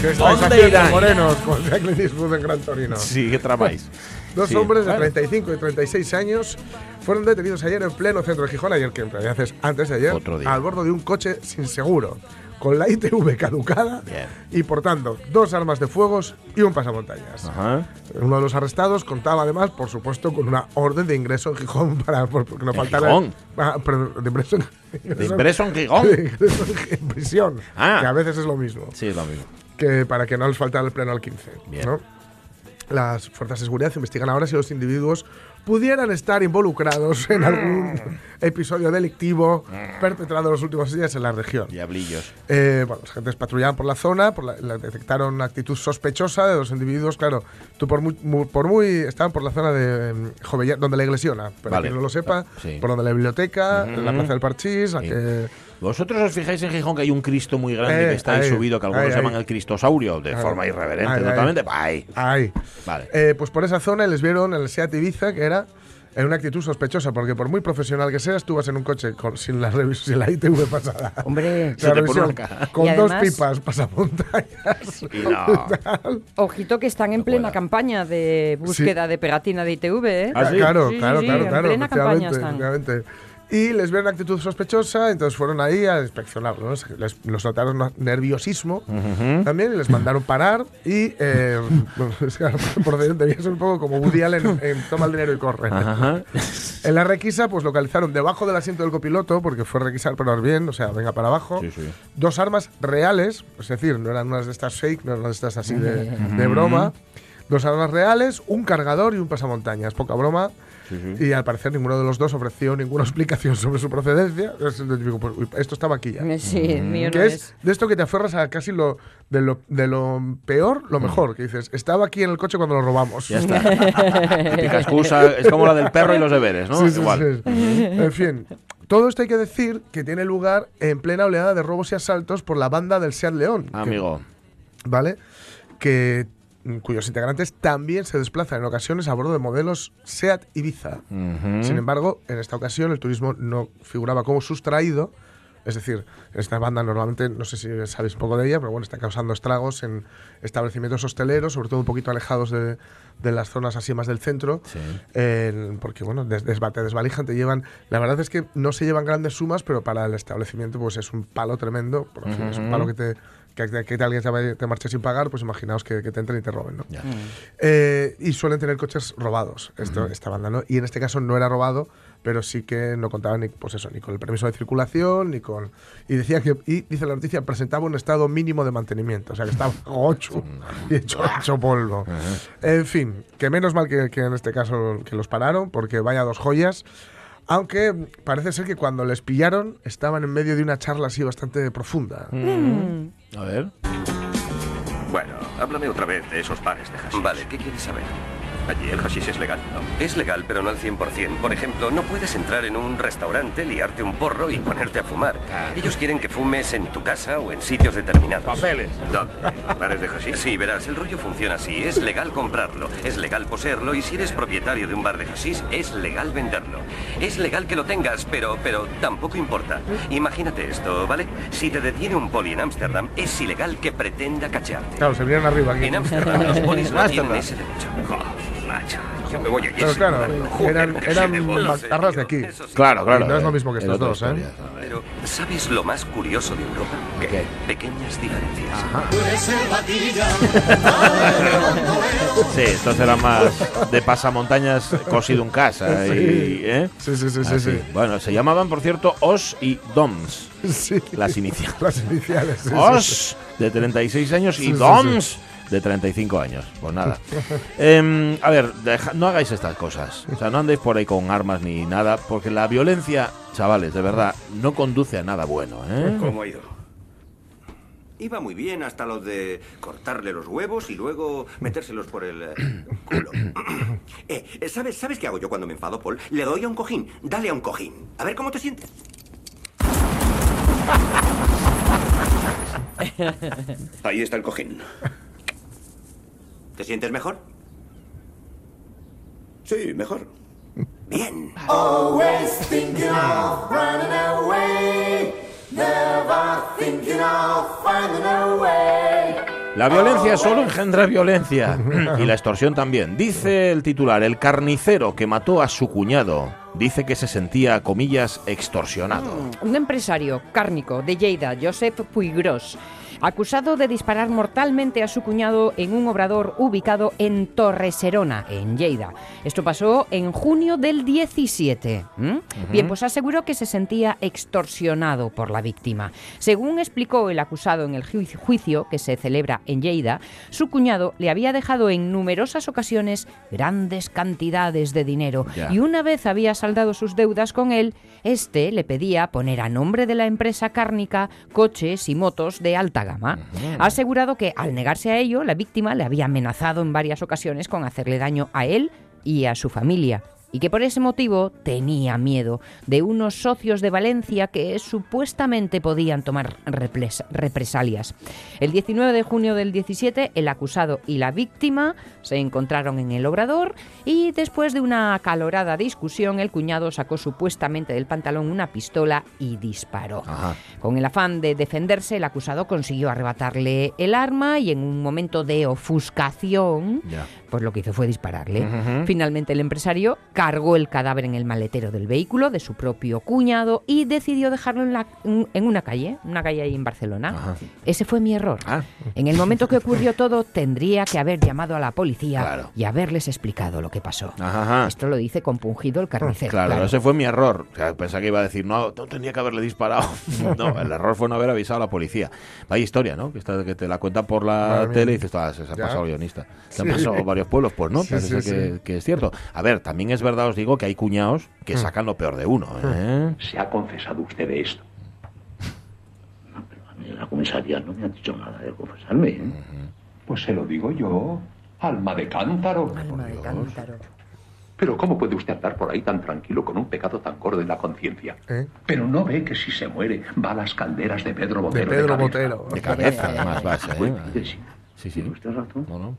¿Qué estáis ¿Dónde haciendo, irán? morenos? Con Clint Eastwood en Gran Torino. Sí, ¿qué tramáis? [LAUGHS] Dos Sí, hombres de bueno. 35 y 36 años fueron detenidos ayer en pleno centro de Gijón, ayer que en realidad es antes de ayer, al bordo de un coche sin seguro, con la ITV caducada Bien. y portando dos armas de fuegos y un pasamontañas. Ajá. Uno de los arrestados contaba además, por supuesto, con una orden de ingreso en Gijón [LAUGHS] para por- porque no ¿En faltara. Gijón? Ah, perdón, de ingreso en, ¿De impreso en Gijón? de ingreso en prisión, Ah. que a veces es lo mismo Sí, es lo mismo. que para que no les faltara el pleno al 15. Bien. ¿no? Las fuerzas de seguridad investigan ahora si los individuos pudieran estar involucrados en algún episodio delictivo perpetrado en los últimos días en la región. Diablillos. Eh, bueno, los agentes patrullaban por la zona, por la- la- detectaron una actitud sospechosa de los individuos. Claro, tú por muy, mu- por muy estaban por la zona de mm, Jovellanos, donde la iglesiona, para Vale. quien no lo sepa, Sí. por donde la biblioteca, Ujú. la plaza del Parchís, la Sí. que ¿Vosotros os fijáis en Gijón que hay un Cristo muy grande Eh, que está ahí ahí, subido, que algunos ahí, llaman ahí. el Cristosaurio, de Ahí. forma irreverente totalmente? Ahí. Ahí. Vale. Eh, pues por esa zona les vieron el Seat Ibiza, que era en una actitud sospechosa, porque por muy profesional que seas, tú vas en un coche con- sin, la sin la ITV pasada. Hombre, Se La te pone. Con dos pipas pasamontañas. Y [LAUGHS] no. ojito que están en plena campaña de búsqueda de pegatina de ITV, ¿eh? ¿Ah, sí? Claro, Sí, claro, sí, claro, en claro. plena campaña efectivamente, están. Y les vieron actitud sospechosa, entonces fueron ahí a inspeccionarlo. ¿no? Se- Les, los notaron no- nerviosismo también y les mandaron parar. Y eh, [LAUGHS] bueno, es que debía ser un poco como Woody Allen en, en Toma el dinero y corre. Ajá. En la requisa, pues localizaron debajo del asiento del copiloto, porque fue requisar pero bien, o sea, venga para abajo, Sí, sí. dos armas reales, es decir, no eran unas de estas fake, no eran unas de estas así de, de broma. Dos armas reales, un cargador y un pasamontañas, poca broma. Sí, sí. Y al parecer ninguno de los dos ofreció ninguna [LAUGHS] explicación sobre su procedencia. Pues, esto estaba aquí ya. Sí, el mío no es, es. de esto que te aferras a casi lo de lo, de lo peor, lo mejor. Que dices, estaba aquí en el coche cuando lo robamos. Ya está. [LAUGHS] Típica excusa. Es como la del perro y los deberes, ¿no? Sí, sí, Igual. sí. En fin, todo esto hay que decir que tiene lugar en plena oleada de robos y asaltos por la banda del Seat León. que- Amigo. ¿Vale? Que cuyos integrantes también se desplazan en ocasiones a bordo de modelos Seat Ibiza. Ujú. Sin embargo, en esta ocasión el turismo no figuraba como sustraído. Es decir, esta banda normalmente, no sé si sabéis poco de ella, pero bueno, está causando estragos en establecimientos hosteleros, sobre todo un poquito alejados de, de las zonas así más del centro. Sí. en- porque, bueno, des- desba- te desvalijan, te llevan. La verdad es que no se llevan grandes sumas, pero para el establecimiento, pues es un palo tremendo. Por fin, Es un palo que te. Que, que- alguien te, vaya- te marche sin pagar, pues imaginaos que, que te entren y te roben, ¿no? Ya. Eh, y suelen tener coches robados, esto, esta banda, ¿no? Y en este caso no era robado, pero sí que no contaba ni, pues eso, ni con el permiso de circulación, ni con... Y decía que, y dice la noticia, presentaba un estado mínimo de mantenimiento, o sea que estaba [LAUGHS] ocho y hecho, hecho polvo. En fin, que menos mal que, que en este caso que los pararon, porque vaya dos joyas. Aunque parece ser que cuando les pillaron estaban en medio de una charla así bastante profunda. A ver. Bueno, háblame otra vez de esos pares de hashish. Vale, ¿qué quieres saber? Allí el hashish es legal, ¿no? Es legal, pero no al 100%. Por ejemplo, no puedes entrar en un restaurante, liarte un porro y ponerte a fumar. Ellos quieren que fumes en tu casa o en sitios determinados. Papeles. ¿Dónde? ¿Bares de hashish? Sí, verás, el rollo funciona así. Es legal comprarlo, es legal poseerlo y si eres propietario de un bar de hashish, es legal venderlo. Es legal que lo tengas, pero, pero tampoco importa. Imagínate esto, ¿vale? Si te detiene un poli en Ámsterdam, es ilegal que pretenda cachearte. Claro, se vinieron arriba aquí. En Ámsterdam los polis no tienen ese derecho. Macho. Yo me voy a Pero claro, eran, eran macarras de aquí. Claro, claro. Y no es lo eh, mismo que es estos dos, ¿eh? Pero, ¿sabes lo más curioso de Europa? ¿Qué? Pequeñas diferencias. [LAUGHS] Sí, estos eran más de pasamontañas cosido en casa. [LAUGHS] Y, ¿eh? Sí, sí, sí, sí, Así. sí. Bueno, se llamaban, por cierto, Os y Doms. [LAUGHS] Sí. Las iniciales. Las iniciales. sí, sí, sí. Os, de 36 años, Sí, y sí, Doms, de 35 años. Pues nada. [LAUGHS] Em, a ver, deja- no hagáis estas cosas. O sea, no andéis por ahí con armas ni nada, porque la violencia, chavales, de verdad, no conduce a nada bueno. ¿eh? ¿Cómo ha ido? Iba muy bien hasta lo de cortarle los huevos y luego metérselos por el eh, [COUGHS] culo. [COUGHS] Eh, ¿sabes, ¿Sabes qué hago yo cuando me enfado, Paul? Le doy a un cojín. Dale a un cojín. A ver cómo te sientes. [LAUGHS] Ahí está el cojín. ¿Te sientes mejor? Sí, mejor. Bien. La violencia solo engendra violencia. [LAUGHS] y la extorsión también. Dice el titular, el carnicero que mató a su cuñado, dice que se sentía, comillas, extorsionado. Un empresario cárnico de Lleida, Josep Puigros, acusado de disparar mortalmente a su cuñado en un obrador ubicado en Torreserona, en Lleida. Esto pasó en junio del 17. ¿m? Bien, pues aseguró que se sentía extorsionado por la víctima. Según explicó el acusado en el ju- juicio que se celebra en Lleida, su cuñado le había dejado en numerosas ocasiones grandes cantidades de dinero y una vez había saldado sus deudas con él, este le pedía poner a nombre de la empresa cárnica coches y motos de alta gama. Ha asegurado que al negarse a ello, la víctima le había amenazado en varias ocasiones con hacerle daño a él y a su familia. Y que por ese motivo tenía miedo de unos socios de Valencia que supuestamente podían tomar represalias. El 19 de junio del 17, el acusado y la víctima se encontraron en el obrador y después de una acalorada discusión, el cuñado sacó supuestamente del pantalón una pistola y disparó. Ajá. Con el afán de defenderse, el acusado consiguió arrebatarle el arma y en un momento de ofuscación. Pues lo que hizo fue dispararle. Finalmente el empresario cargó el cadáver en el maletero del vehículo de su propio cuñado y decidió dejarlo en, la- en una calle, una calle ahí en Barcelona. Ajá. Ese fue mi error. Ah. En el momento que ocurrió [LAUGHS] todo, tendría que haber llamado a la policía Claro. y haberles explicado lo que pasó. Ajá, ajá. Esto lo dice compungido el carnicero. Claro, ese fue mi error. O sea, pensaba que iba a decir, no, no tenía que haberle disparado. [LAUGHS] no, el error fue no haber avisado a la policía. Vaya historia, ¿no? Que, te la cuentan por la tele y dices, ah, se, ha pasado guionista. Se Sí. han pasado varios pueblos, pues no, Sí, parece sí, que, sí. que es cierto. A ver, también es verdad, os digo, que hay cuñados que sacan lo peor de uno. ¿eh? ¿Se ha confesado usted de esto? No, pero a mí la comisaría no me ha dicho nada de confesarme. ¿eh? Pues se lo digo yo, alma de cántaro. Alma de cántaro. Pero ¿cómo puede usted andar por ahí tan tranquilo con un pecado tan gordo en la conciencia? ¿Eh? Pero no ve que si se muere va a las calderas de Pedro De Botero. Pedro cabeza. Botero. De cabeza, además, ¿eh? Pues, mire, sí, Sí, sí. tiene usted razón. No, no.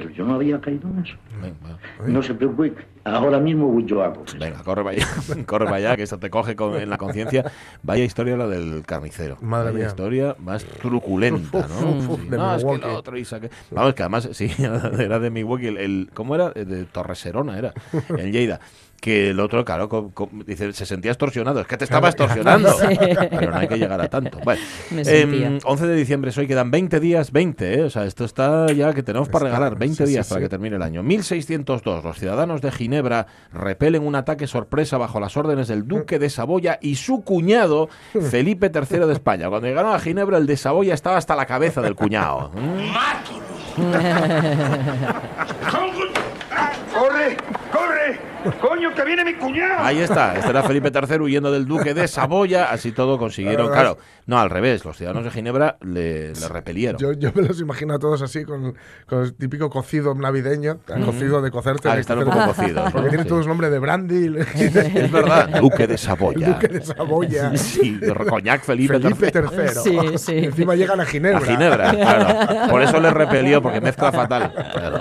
Pero yo no había caído en eso. No se preocupe, ahora mismo yo hago. Venga, corre para allá, [LAUGHS] corre para allá, que esto te coge con- en la conciencia. Vaya historia la del carnicero. Madre Vaya mía. historia más truculenta, ¿no? [LAUGHS] uf, uf, Sí. de no, es que otro y saque- Vamos, que además, sí, [LAUGHS] era de Milwaukee. El, el- ¿Cómo era? De Torreserona era, en Lleida. Que el otro, claro, co- co- dice, se sentía extorsionado. Es que te estaba extorsionando. Sí. Pero no hay que llegar a tanto. Bueno, em, sentía. 11 de diciembre, es hoy quedan 20 días, 20, ¿eh? O sea, esto está ya que tenemos para Está- regalar 20 sí, días sí, para sí. que termine el año. 1602, los ciudadanos de Ginebra repelen un ataque sorpresa bajo las órdenes del duque de Saboya y su cuñado, Felipe III de España. Cuando llegaron a Ginebra, el de Saboya estaba hasta la cabeza del cuñado. [LAUGHS] ¡Corre! ¡Coño, que viene mi cuñado! Ahí está, este era Felipe III huyendo del duque de Saboya, así todo consiguieron. Claro, no, al revés, los ciudadanos de Ginebra le, le repelieron. Yo, yo me los imagino a todos así, con, con el típico cocido navideño, el cocido de cocerte. Ah, de están un poco cocidos, Porque ¿no? tienen Sí. todos nombre de brandy. [LAUGHS] Es verdad, duque de Saboya. [LAUGHS] El duque de Saboya. [LAUGHS] Sí, Coñac Felipe, Felipe III. III. Sí, sí. Y encima llegan a Ginebra. A Ginebra, claro. Por eso le repelió, porque mezcla fatal. Claro.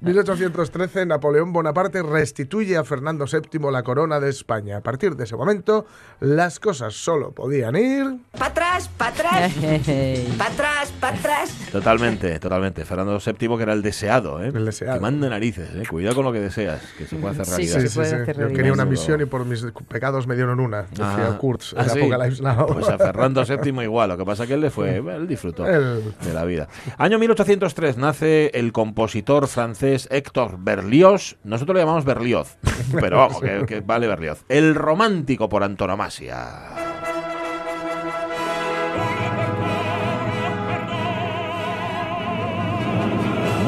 1813, Napoleón Bonaparte restituye a Fernando VII la corona de España. A partir de ese momento, las cosas solo podían ir... ¡Para atrás, para atrás! [LAUGHS] ¡Para atrás, para atrás! Totalmente, totalmente. Fernando VII, que era el deseado, ¿eh? El deseado. Que mande narices, ¿eh? Cuidado con lo que deseas, que se puede hacer Sí, realidad. Sí, sí, sí. Yo quería una misión y por mis pecados me dieron una. Decía Ah, Kurtz, ¿ah? Apocalypse Now. Pues a Fernando VII igual, lo que pasa que él le fue, él disfrutó de la vida. Año 1803 nace el compositor francés Héctor Berlioz, nosotros le llamamos Berlioz, [LAUGHS] pero vamos, que, que vale Berlioz, el romántico por antonomasia.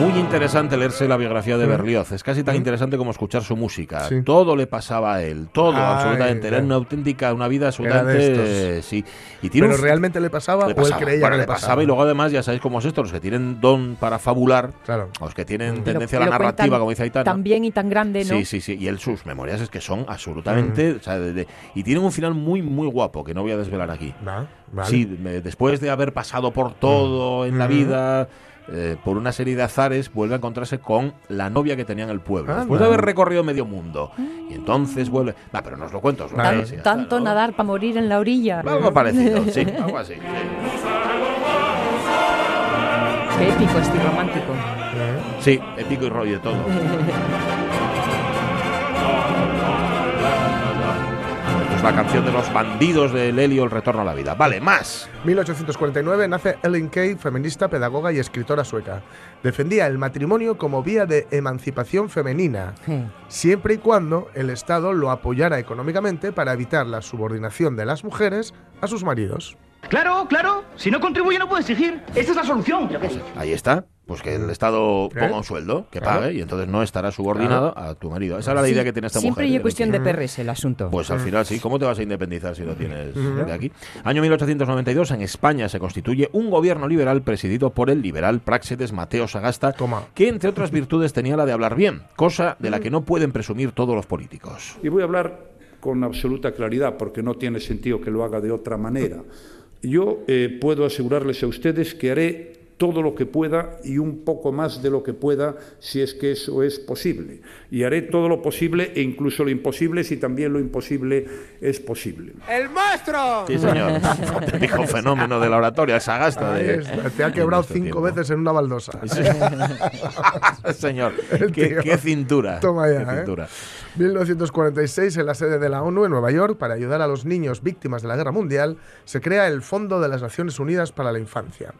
Muy interesante leerse la biografía de Berlioz. Es casi tan interesante como escuchar su música. Sí. Todo le pasaba a él, todo, Ay, absolutamente. Era ya. una auténtica, una vida absolutamente. Sí. Y tiene ¿Pero un- realmente le pasaba le o pasaba, él creía bueno, que le pasaba y luego además ya sabéis cómo es esto, los que tienen don para fabular, Claro. los que tienen Lo- tendencia a la narrativa, como dice Aitana. Tan bien y tan grande, ¿no? Sí, sí, sí. Y él sus memorias es que son absolutamente... o sea, de- de- y tienen un final muy, muy guapo, que no voy a desvelar aquí. Vale. Sí, me- después de haber pasado por todo en la Mm. vida, eh, por una serie de azares, vuelve a encontrarse con la novia que tenía en el pueblo. Anda. Después de haber recorrido medio mundo. Y entonces vuelve... Va, pero no os lo cuento. os lo Tan- así, tanto ¿no? nadar para morir en la orilla. Algo parecido, sí, [LAUGHS] algo así. sí. Qué épico este romántico. Sí, épico y rollo de todo. [LAUGHS] La canción de los bandidos de Lelio, El retorno a la vida. Vale, más. 1849 nace Ellen Key, feminista, pedagoga y escritora sueca. Defendía el matrimonio como vía de emancipación femenina, siempre y cuando el Estado lo apoyara económicamente para evitar la subordinación de las mujeres a sus maridos. Claro, claro. Si no contribuye no puede exigir. Esta es la solución. Ahí está. Pues que el Estado ¿Eh? ponga un sueldo, que Claro. pague, y entonces no estará subordinado a tu marido. Esa era la Sí, idea que tiene esta Siempre mujer. hay cuestión de perres el asunto. Pues al final sí, ¿cómo te vas a independizar si lo tienes de aquí? Año 1892, en España se constituye un gobierno liberal presidido por el liberal Práxedes Mateo Sagasta, Toma. que entre otras virtudes tenía la de hablar bien, cosa de la que no pueden presumir todos los políticos. Y voy a hablar con absoluta claridad, porque no tiene sentido que lo haga de otra manera. Yo eh, puedo asegurarles a ustedes que haré todo lo que pueda y un poco más de lo que pueda si es que eso es posible. Y haré todo lo posible e incluso lo imposible si también lo imposible es posible. ¡El monstruo! Sí, señor. [LAUGHS] Auténtico fenómeno de la oratoria, Sagasta. Ahí De, Te ha quebrado cinco tiempo. veces en una baldosa. [LAUGHS] Señor, qué, qué cintura. Toma ya, qué ¿eh? cintura. 1946, en la sede de la ONU en Nueva York, para ayudar a los niños víctimas de la guerra mundial, se crea el Fondo de las Naciones Unidas para la Infancia,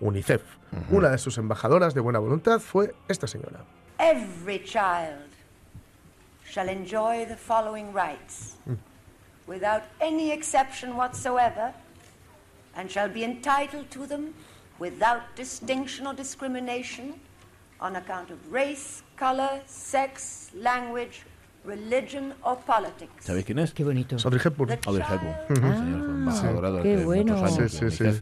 UNICEF. Una de sus embajadoras de buena voluntad fue esta señora. Every child shall enjoy the following rights without any exception whatsoever and shall be entitled to them without distinction or discrimination on account of race, color, sex, language, religion or politics. ¿Sabéis quién es? Qué bonito. Audrey Hepburn. Audrey Hepburn. Sí, señor, qué bueno. muchos años Sí, de sí, sí.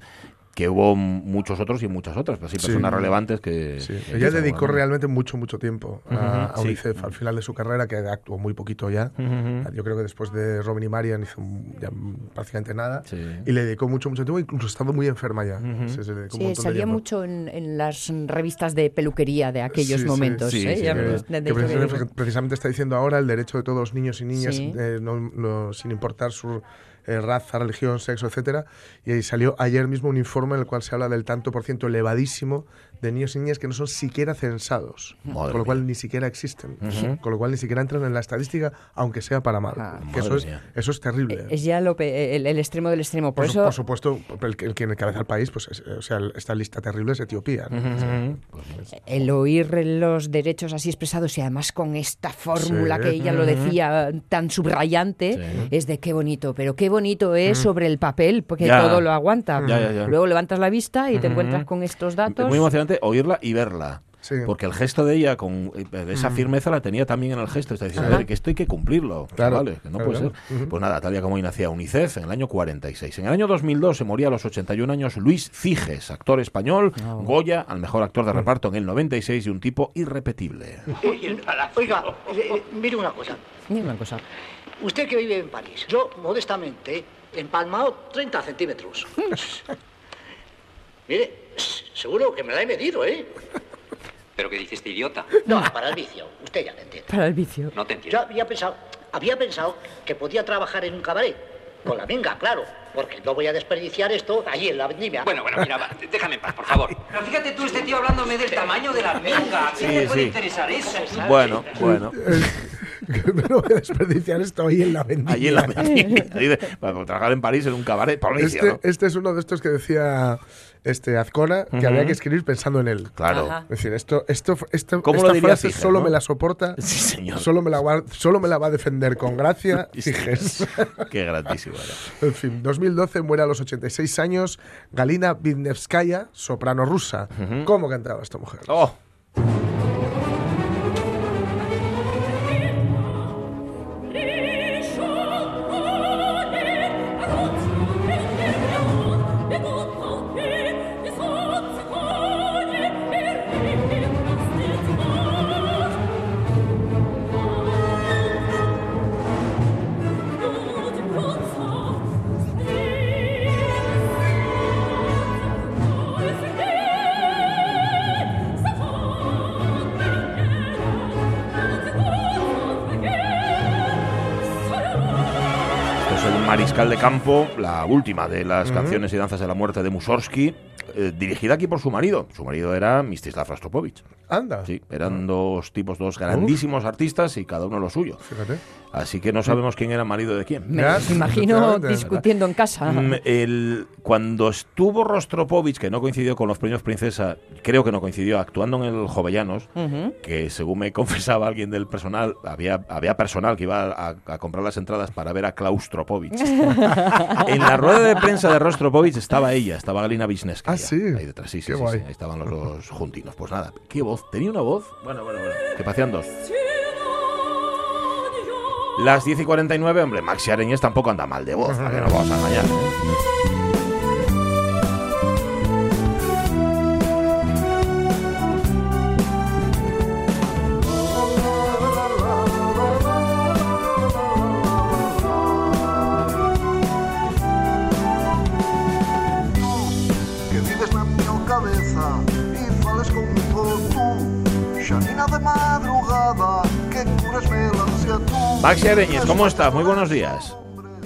Que hubo muchos otros y muchas otras, pues sí, Sí. personas relevantes que. Sí, que Ella dedicó bueno. realmente mucho, mucho tiempo a. UNICEF al final de su carrera, que actuó muy poquito ya. Ujú. Yo creo que después de Robin y Marian hizo ya prácticamente nada. Sí. Y le dedicó mucho, mucho tiempo, incluso estando muy enferma ya. Sí, se le salía mucho en, en las revistas de peluquería de aquellos momentos. sí, ¿eh? que- Que precisamente, está diciendo ahora el derecho de todos los niños y niñas, Sí. eh, no- no- sin importar su eh, raza, religión, sexo, etcétera. Y salió ayer mismo un informe en el cual se habla del tanto por ciento elevadísimo de niños y niñas que no son siquiera censados, Madre con lo cual mía. ni siquiera existen, con lo cual ni siquiera entran en la estadística, aunque sea para mal. Ah. que eso es, eso es terrible. Es ya lo pe- el, el extremo del extremo. Por, eso, por supuesto, el, que- el que encabeza el país, pues, es- o sea, esta lista terrible es Etiopía. ¿no? Ujú. Pues, el oír los derechos así expresados y además con esta fórmula Sí. que ella lo decía tan subrayante, Sí. es de qué bonito, pero qué bonito es sobre el papel, porque Ya. todo lo aguanta. Ya, ya, ya. Luego levantas la vista y te encuentras con estos datos. Es muy emocionante oírla y verla. Sí. Porque el gesto de ella, con eh, esa firmeza, la tenía también en el gesto. Está diciendo, a ver, que esto hay que cumplirlo. Claro, chavales, que no claro, puede ser. claro. Ujú. Pues nada, tal día como hoy nacía UNICEF en el año 46. En el año 2002 se moría a los 81 años Luis Ciges, actor español, Goya, al mejor actor de reparto en el 96 y un tipo irrepetible. Oiga, eh, eh, mire una cosa. Mira una cosa. Usted que vive en París, yo modestamente, empalmado 30 centímetros. [LAUGHS] mire, seguro que me la he medido, ¿eh? ¿Pero qué dice este idiota? No, para el vicio. Usted ya lo entiende. Para el vicio. No te entiendo. Yo había pensado, había pensado que podía trabajar en un cabaret. Con la minga, claro. Porque no voy a desperdiciar esto allí en la vendimia. Bueno, bueno, mira, va, déjame en paz, por favor. Pero fíjate tú, este tío hablándome del tamaño de la minga. ¿A quién Sí, le puede sí. interesar eso? Bueno, bueno. [LAUGHS] no voy a desperdiciar esto ahí en la vendimia. Allí en la vendimia. Para trabajar en París en un cabaret. Este, ¿no? este es uno de estos que decía este Azcona que Ujú. había que escribir pensando en él. Claro. Ajá. Es decir, esto, esto, esto ¿Cómo esta frase Figes, solo no? me la soporta. [LAUGHS] Sí, señor. Solo me la, va, solo me la va a defender con gracia [LAUGHS] Figes. Qué gratísimo era. En fin, 2012 muere a los 86 años Galina Vidnevskaya, soprano rusa. ¿Cómo cantaba esta mujer? Oh. Campo, la última de las canciones y danzas de la muerte de Mussorgsky, eh, dirigida aquí por su marido. Su marido era Mstislav Rostropovich. Anda. Sí, eran dos tipos, dos grandísimos artistas y cada uno lo suyo. Fíjate. Así que no sabemos quién era marido de quién. Me imagino discutiendo en casa. Mm, el- cuando estuvo Rostropovich, que no coincidió con los premios Princesa, creo que no coincidió, actuando en el Jovellanos, que según me [LAUGHS] confesaba alguien del personal, había, había personal que iba a, a comprar las entradas para ver a Klaustropovich. [LAUGHS] en la rueda de prensa de Rostropovich estaba ella, estaba Galina Wisniewska. Ah, sí. Ahí detrás, sí, sí, sí, sí, ahí estaban los dos juntinos. Pues nada, qué voz, tenía una voz, bueno, bueno, bueno, que parecían dos. Las 10 y 49, hombre, Maxi Areñez tampoco anda mal de voz, ¿a que no vamos a engañar. Madrugada que curas melancia tú Maxi Areñez, ¿cómo estás? Muy buenos días.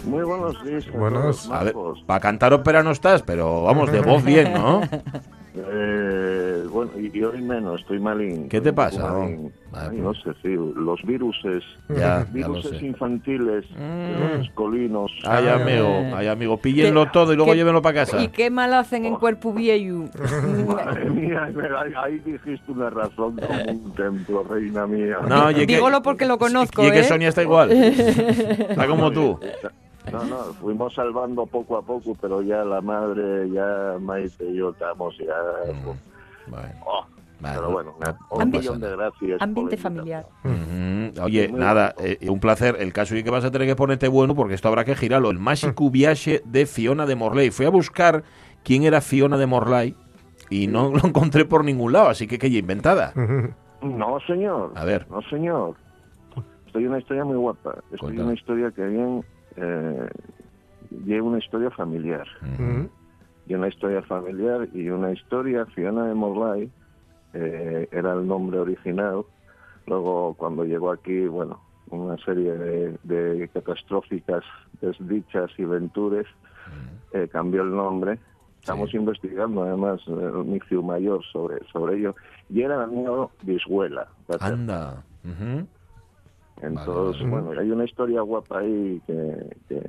Muy buenos días. Buenos. A ver, para cantar ópera no estás, pero vamos, de voz bien, ¿no? [LAUGHS] Eh, bueno, y, y hoy menos, estoy malín. ¿Qué te pasa? malín. Ay, no sé, sí, los viruses, Ya, ya lo viruses. Mm. infantiles, de los colinos. Ay, amigo, ay, amigo, píllenlo todo y luego llévenlo para casa. ¿Y qué mal hacen en cuerpo viejo? Madre mía, ahí, dijiste una razón como un [LAUGHS] templo, reina mía. No, oye, que- Dígolo porque lo conozco, Y es que ¿eh? Sonia está igual. [LAUGHS] Está como tú. No, no, fuimos salvando poco a poco, pero ya la madre, ya Maite y yo estamos ya... Oh, pero bueno, una- un Ambi- millón de gracias. Ambiente familiar. Oye, Muy nada, eh, un placer. El caso es que vas a tener que ponerte bueno porque esto habrá que girarlo. El Mágico Viaje de Fiona de Morley. Fui a buscar quién era Fiona de Morley y no lo encontré por ningún lado, así que que ella inventada. No, señor. A ver. No, señor. Estoy una historia muy guapa. Estoy Cuéntame. una historia que bien... Eh, lleva una historia familiar. Y una historia familiar y una historia, Fiona de Morley, eh, era el nombre original. Luego, cuando llegó aquí, bueno, una serie de, de catastróficas desdichas y venturas, eh, cambió el nombre. Estamos investigando, además, un juicio mayor sobre, sobre ello. Y era mi bishuela. Anda. Ujú. Entonces, vale. bueno, hay una historia guapa ahí que, que,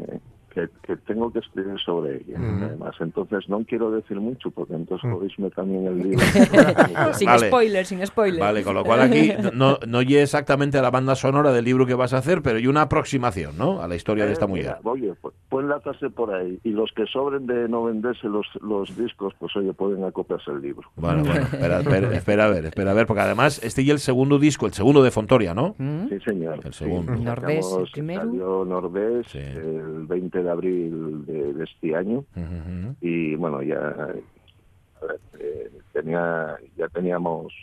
que, que tengo que escribir sobre ella. Además, entonces no quiero decir mucho porque entonces jodisme también el libro. [LAUGHS] sin Vale. spoiler, sin spoiler. Vale, con lo cual aquí no, no oye exactamente a la banda sonora del libro que vas a hacer, pero hay una aproximación, ¿no? A la historia de esta Eh, mujer. mira, Oye, pues, pueden enlazarse por ahí. Y los que sobren de no venderse los, los discos, pues oye, pueden acopiarse el libro. Bueno, bueno, [LAUGHS] espera, espera, espera a ver, espera a ver, porque además este y el segundo disco, el segundo de Fontoria, ¿no? Sí, señor. El segundo. Sí, Nordés, el primero. Salió Nordés el 20 de abril de, de este año. Ujú. y bueno ya a ver, eh, tenía ya teníamos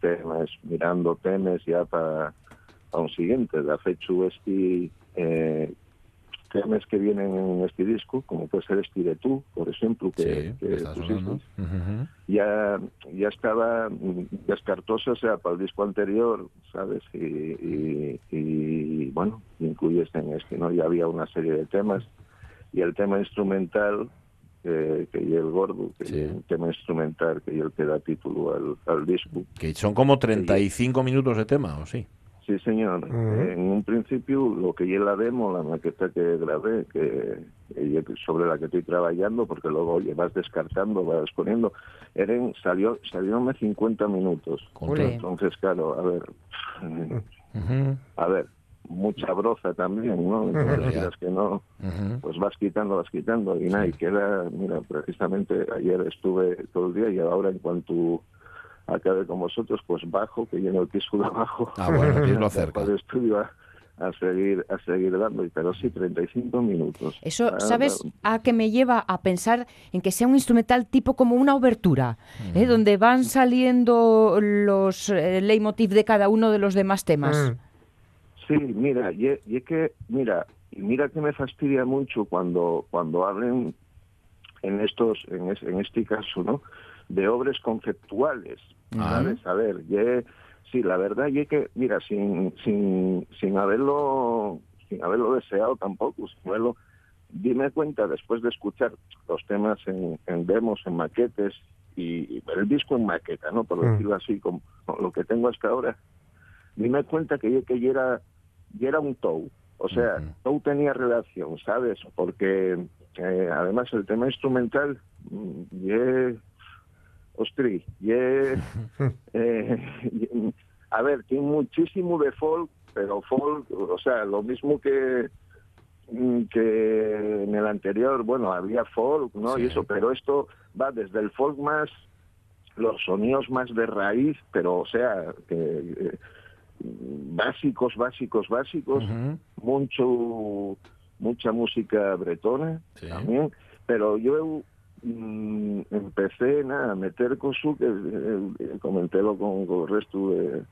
temas mirando temas ya para un siguiente de fecho este eh, temas que vienen en este disco, como puede ser este de tú, por ejemplo, que, Sí, que que ya, ya estaba descartóse, o sea, para el disco anterior, ¿sabes? Y, y, y, bueno, incluyes en este, ¿no? Ya había una serie de temas y el tema instrumental, eh, que y el gordo, que y el tema instrumental que y el que da título al, al disco. Que son como 35 minutos de tema, ¿o sí? Sí, señor. Eh, en un principio, lo que yo la demo, la maqueta que grabé, que, yo- sobre la que estoy trabajando, porque luego oye, vas descartando, vas poniendo, eran, salió, salieronme 50 minutos. Entonces, claro, a ver, a ver, mucha broza también, ¿no? Entonces, las que no, pues vas quitando, vas quitando, y nada, y queda, mira, precisamente ayer estuve todo el día y ahora en cuanto acabe con vosotros, pues bajo, que lleno el piso de abajo. Ah, bueno, piso cerca. Para el estudio a, a seguir, a seguir dando, y- pero sí, 35 minutos. Eso, Ah, ¿sabes a qué me lleva a pensar en que sea un instrumental tipo como una obertura, ¿eh? donde van saliendo los eh, leitmotiv de cada uno de los demás temas? Sí, mira, y, y es que, mira, y mira que me fastidia mucho cuando, cuando hablen en estos, en, es- en este caso, ¿no? De obras conceptuales, ¿sabes? A ver, ye- sí, la verdad es que, mira, sin, sin, sin haberlo, sin haberlo deseado tampoco, sin haberlo, dime cuenta después de escuchar los temas en, en demos, en maquetes y, y el disco en maqueta, ¿no? Por Mm. decirlo así, como lo que tengo hasta ahora, dime cuenta que yo, que yo era, yo era un Tou. O sea, Tou tenía relación, ¿sabes? Porque eh, además el tema instrumental, mm, ye, ostri, ye, [LAUGHS] eh, [LAUGHS] a ver, tiene muchísimo de folk, pero folk, o sea, lo mismo que mm, que en el anterior, bueno, había folk, ¿no? Y eso, pero esto va desde el folk más, los sonidos más de raíz, pero o sea, que, eh, básicos, básicos, básicos, mucho, mucha música bretona también, pero yo mm, empecé nada, a meter con su, que eh, eh, comentélo con, con el resto de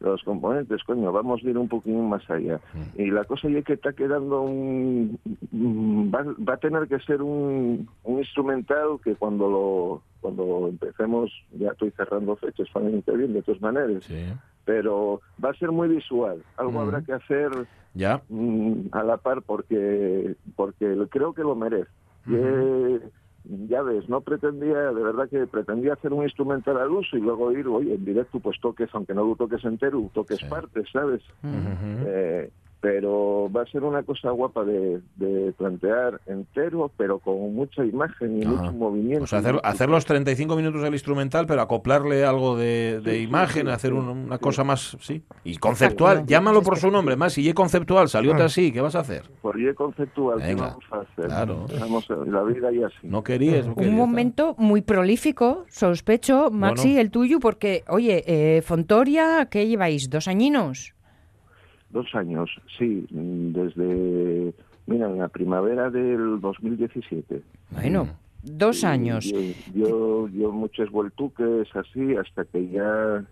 los componentes, coño, vamos a ir un poquito más allá. Y la cosa es que está quedando un... mm, Va, va a tener que ser un, un instrumental que cuando lo cuando empecemos, ya estoy cerrando fechas para el de todas maneras, pero va a ser muy visual. Algo Mm. habrá que hacer Ya. mm, a la par porque porque creo que lo merece. Eh, ya ves, no pretendía, de verdad que pretendía hacer un instrumental al uso y luego ir, oye, en directo pues toques, aunque no lo toques entero, toques partes, ¿sabes? Eh, pero va a ser una cosa guapa de, de plantear entero, pero con mucha imagen y mucho movimiento. O sea, hacer, hacer los 35 minutos del instrumental, pero acoplarle algo de, de imagen, hacer un- una cosa más, sí. Y conceptual, llámalo por su nombre, más. Si es conceptual, salió así, ¿qué vas a hacer? Por ello conceptual, ¿qué Venga, vamos a hacer? claro. Vamos a- la vida y así. No querías, no Un momento muy prolífico, sospecho, Maxi, Bueno. el tuyo, porque, oye, eh, Fontoria, ¿qué lleváis? ¿Dos añinos? Dos años, sí, desde, mira, en la primavera del 2017. Bueno, dos años. Yo, yo, yo muchos vueltuques así, hasta que ya,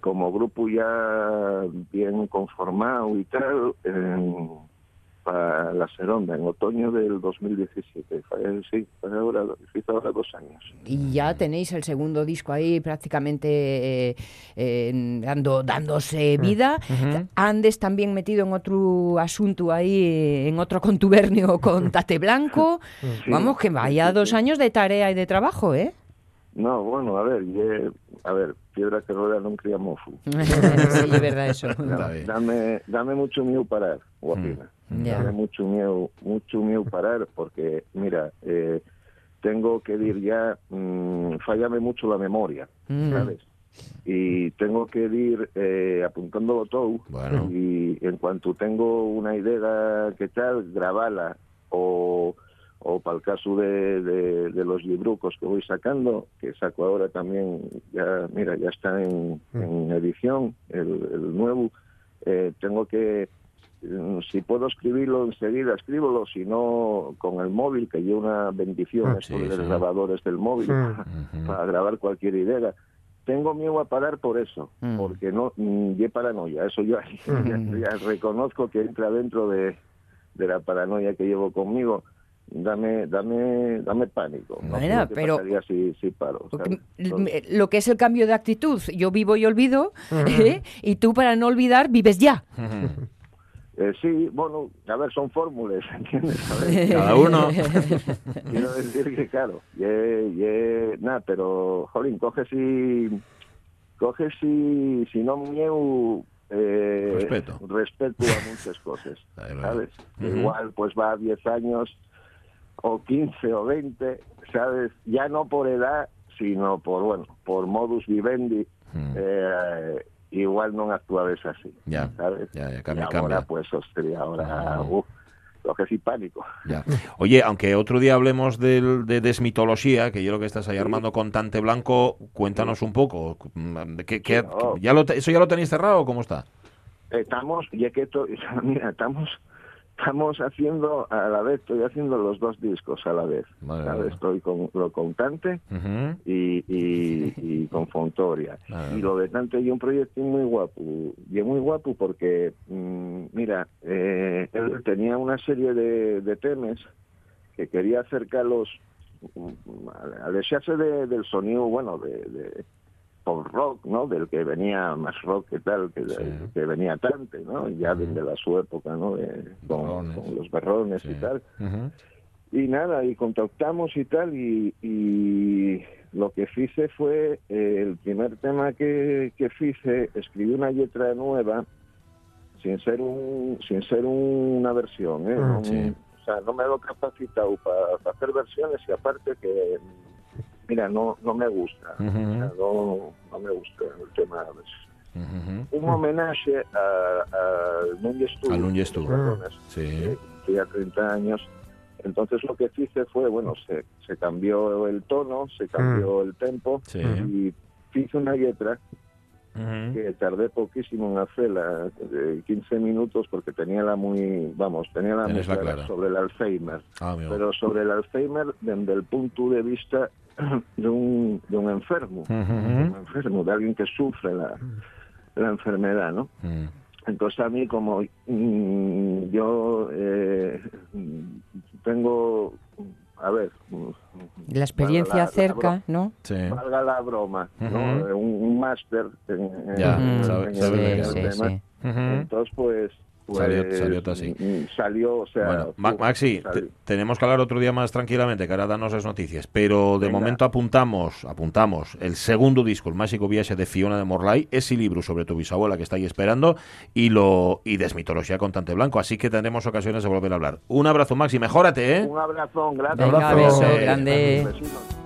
como grupo ya bien conformado y tal, para la Seronda, en otoño del 2017. Fue, sí, fue ahora, hizo ahora dos años. Y ya tenéis el segundo disco ahí prácticamente eh, eh, dando, dándose vida. Ujú. Andes también metido en otro asunto ahí, en otro contubernio [LAUGHS] con Tate Blanco. Sí, Vamos, que vaya dos años de tarea y de trabajo, ¿eh? No, bueno, a ver, ye- a ver, piedra que rodea no cría mofu. [LAUGHS] sí, es verdad eso. [LAUGHS] No, dame, dame mucho miedo parar, guapina. Dame mucho miedo, mucho miedo parar, porque, mira, eh, tengo que ir ya, mm, fallame mucho la memoria, Mm. ¿sabes? Y tengo que ir eh, apuntándolo todo, Bueno. y en cuanto tengo una idea que tal, grabarla, o, o para el caso de, de, de los librucos que voy sacando, que saco ahora también, ya mira, ya está en, en edición, el, el nuevo, eh, tengo que, mm, si puedo escribirlo enseguida, escríbelo, si no, con el móvil, que lleva una bendición, Ah, sí, de los sí. grabadores del móvil, para grabar cualquier idea. Tengo miedo a parar por eso, porque no, mm, y paranoia, eso yo [LAUGHS] ya, ya reconozco que entra dentro de, de la paranoia que llevo conmigo, dame, dame, dame pánico. No Bueno, sé qué pero- si, si paro. Lo que es el cambio de actitud, yo vivo y olvido. ¿eh? y tú para no olvidar vives ya. [LAUGHS] Eh, sí, bueno, a ver, son fórmulas, [LAUGHS] ¿entiendes? Cada uno. [LAUGHS] Quiero decir que, claro, ye, ye, nada, pero, jolín, coge si, coge si, si no mieu, eh, Respeto. respeto a muchas cosas, [LAUGHS] ¿sabes? Que Ujú. Igual, pues va a 10 años, o 15 o 20, ¿sabes? Ya no por edad, sino por, bueno, por modus vivendi, eh, igual no actuabas así, Ya, ¿sabes? ya, ya, y cambia, ahora, cambia. pues, hostia, ahora, uf, coge si pánico. Ya. Oye, aunque otro día hablemos del- de desmitología, que yo lo que estás ahí armando con Tante Blanco, cuéntanos un poco. ¿qué- qué- no. ya lo ¿Eso ya lo tenéis cerrado o cómo está? estamos, ya que to- [LAUGHS] mira, estamos, estamos haciendo a la vez, estoy haciendo los dos discos a la vez. Vale, ¿sabes? vale. Estoy con lo con Tante Ujú. y, y, y con Fontoria. [LAUGHS] Vale. Y lo de Tante y un proyecto muy guapo, y es muy guapo porque, mm, mira, eh, él tenía una serie de, de temas que quería acercarlos mm, al- al echarse de- del sonido, bueno, de, de pop rock, ¿no? Del que venía más rock que tal, que, que venía Tante, ¿no? Ya desde la su época, ¿no? De- con, con los berrones y tal. Y nada, y contactamos y tal, y, y lo que hice fue, eh, el primer tema que, que hice, escribí una letra nueva, sin ser un sin ser una versión, ¿eh? No- sí. O sea, no me lo he capacitado para hacer versiones y aparte que, mira, no no me gusta, Ujú. o sea, no, no me gusta el tema de versiones. Ujú. Un homenaje a, a Núñez Tú, Al Núñez Tú. los Berrones, Sí. cumplía 30 años. Entonces lo que hice fue, bueno, se, se cambió el tono, se cambió el tempo Sí. y hice una letra que tardé poquísimo en hacerla, de 15 minutos, porque tenía la muy, vamos, tenía la muy clara clara. sobre el Alzheimer. Ah. Pero sobre el Alzheimer desde el punto de vista [CLEARS THROAT] de un, de un enfermo, de un enfermo, de alguien que sufre la, la enfermedad, ¿no? Mm. Entonces a mí como mm, yo eh, tengo, a ver, La experiencia la- la cerca, bro- ¿no? valga la broma, ¿no? Ujú. Eh, un, un máster en, en- Ya, en- sabe- en sabe el tema. Sí, sí. Ujú. Entonces pues, pues Salió- salió todo así. mm, salió, o sea, Bueno, uf, Maxi, salió. tenemos que hablar otro día más tranquilamente, que ahora danos las noticias. Pero de Venga. momento apuntamos, apuntamos el segundo disco, el mágico viaje de Fiona de Morlai, ese libro sobre tu bisabuela que está ahí esperando, y lo y desmitología con Tante Blanco. Así que tendremos ocasiones de volver a hablar. Un abrazo, Maxi, mejórate, ¿eh? Un abrazón, gracias. Venga, Abrazo. grande. Vecinos.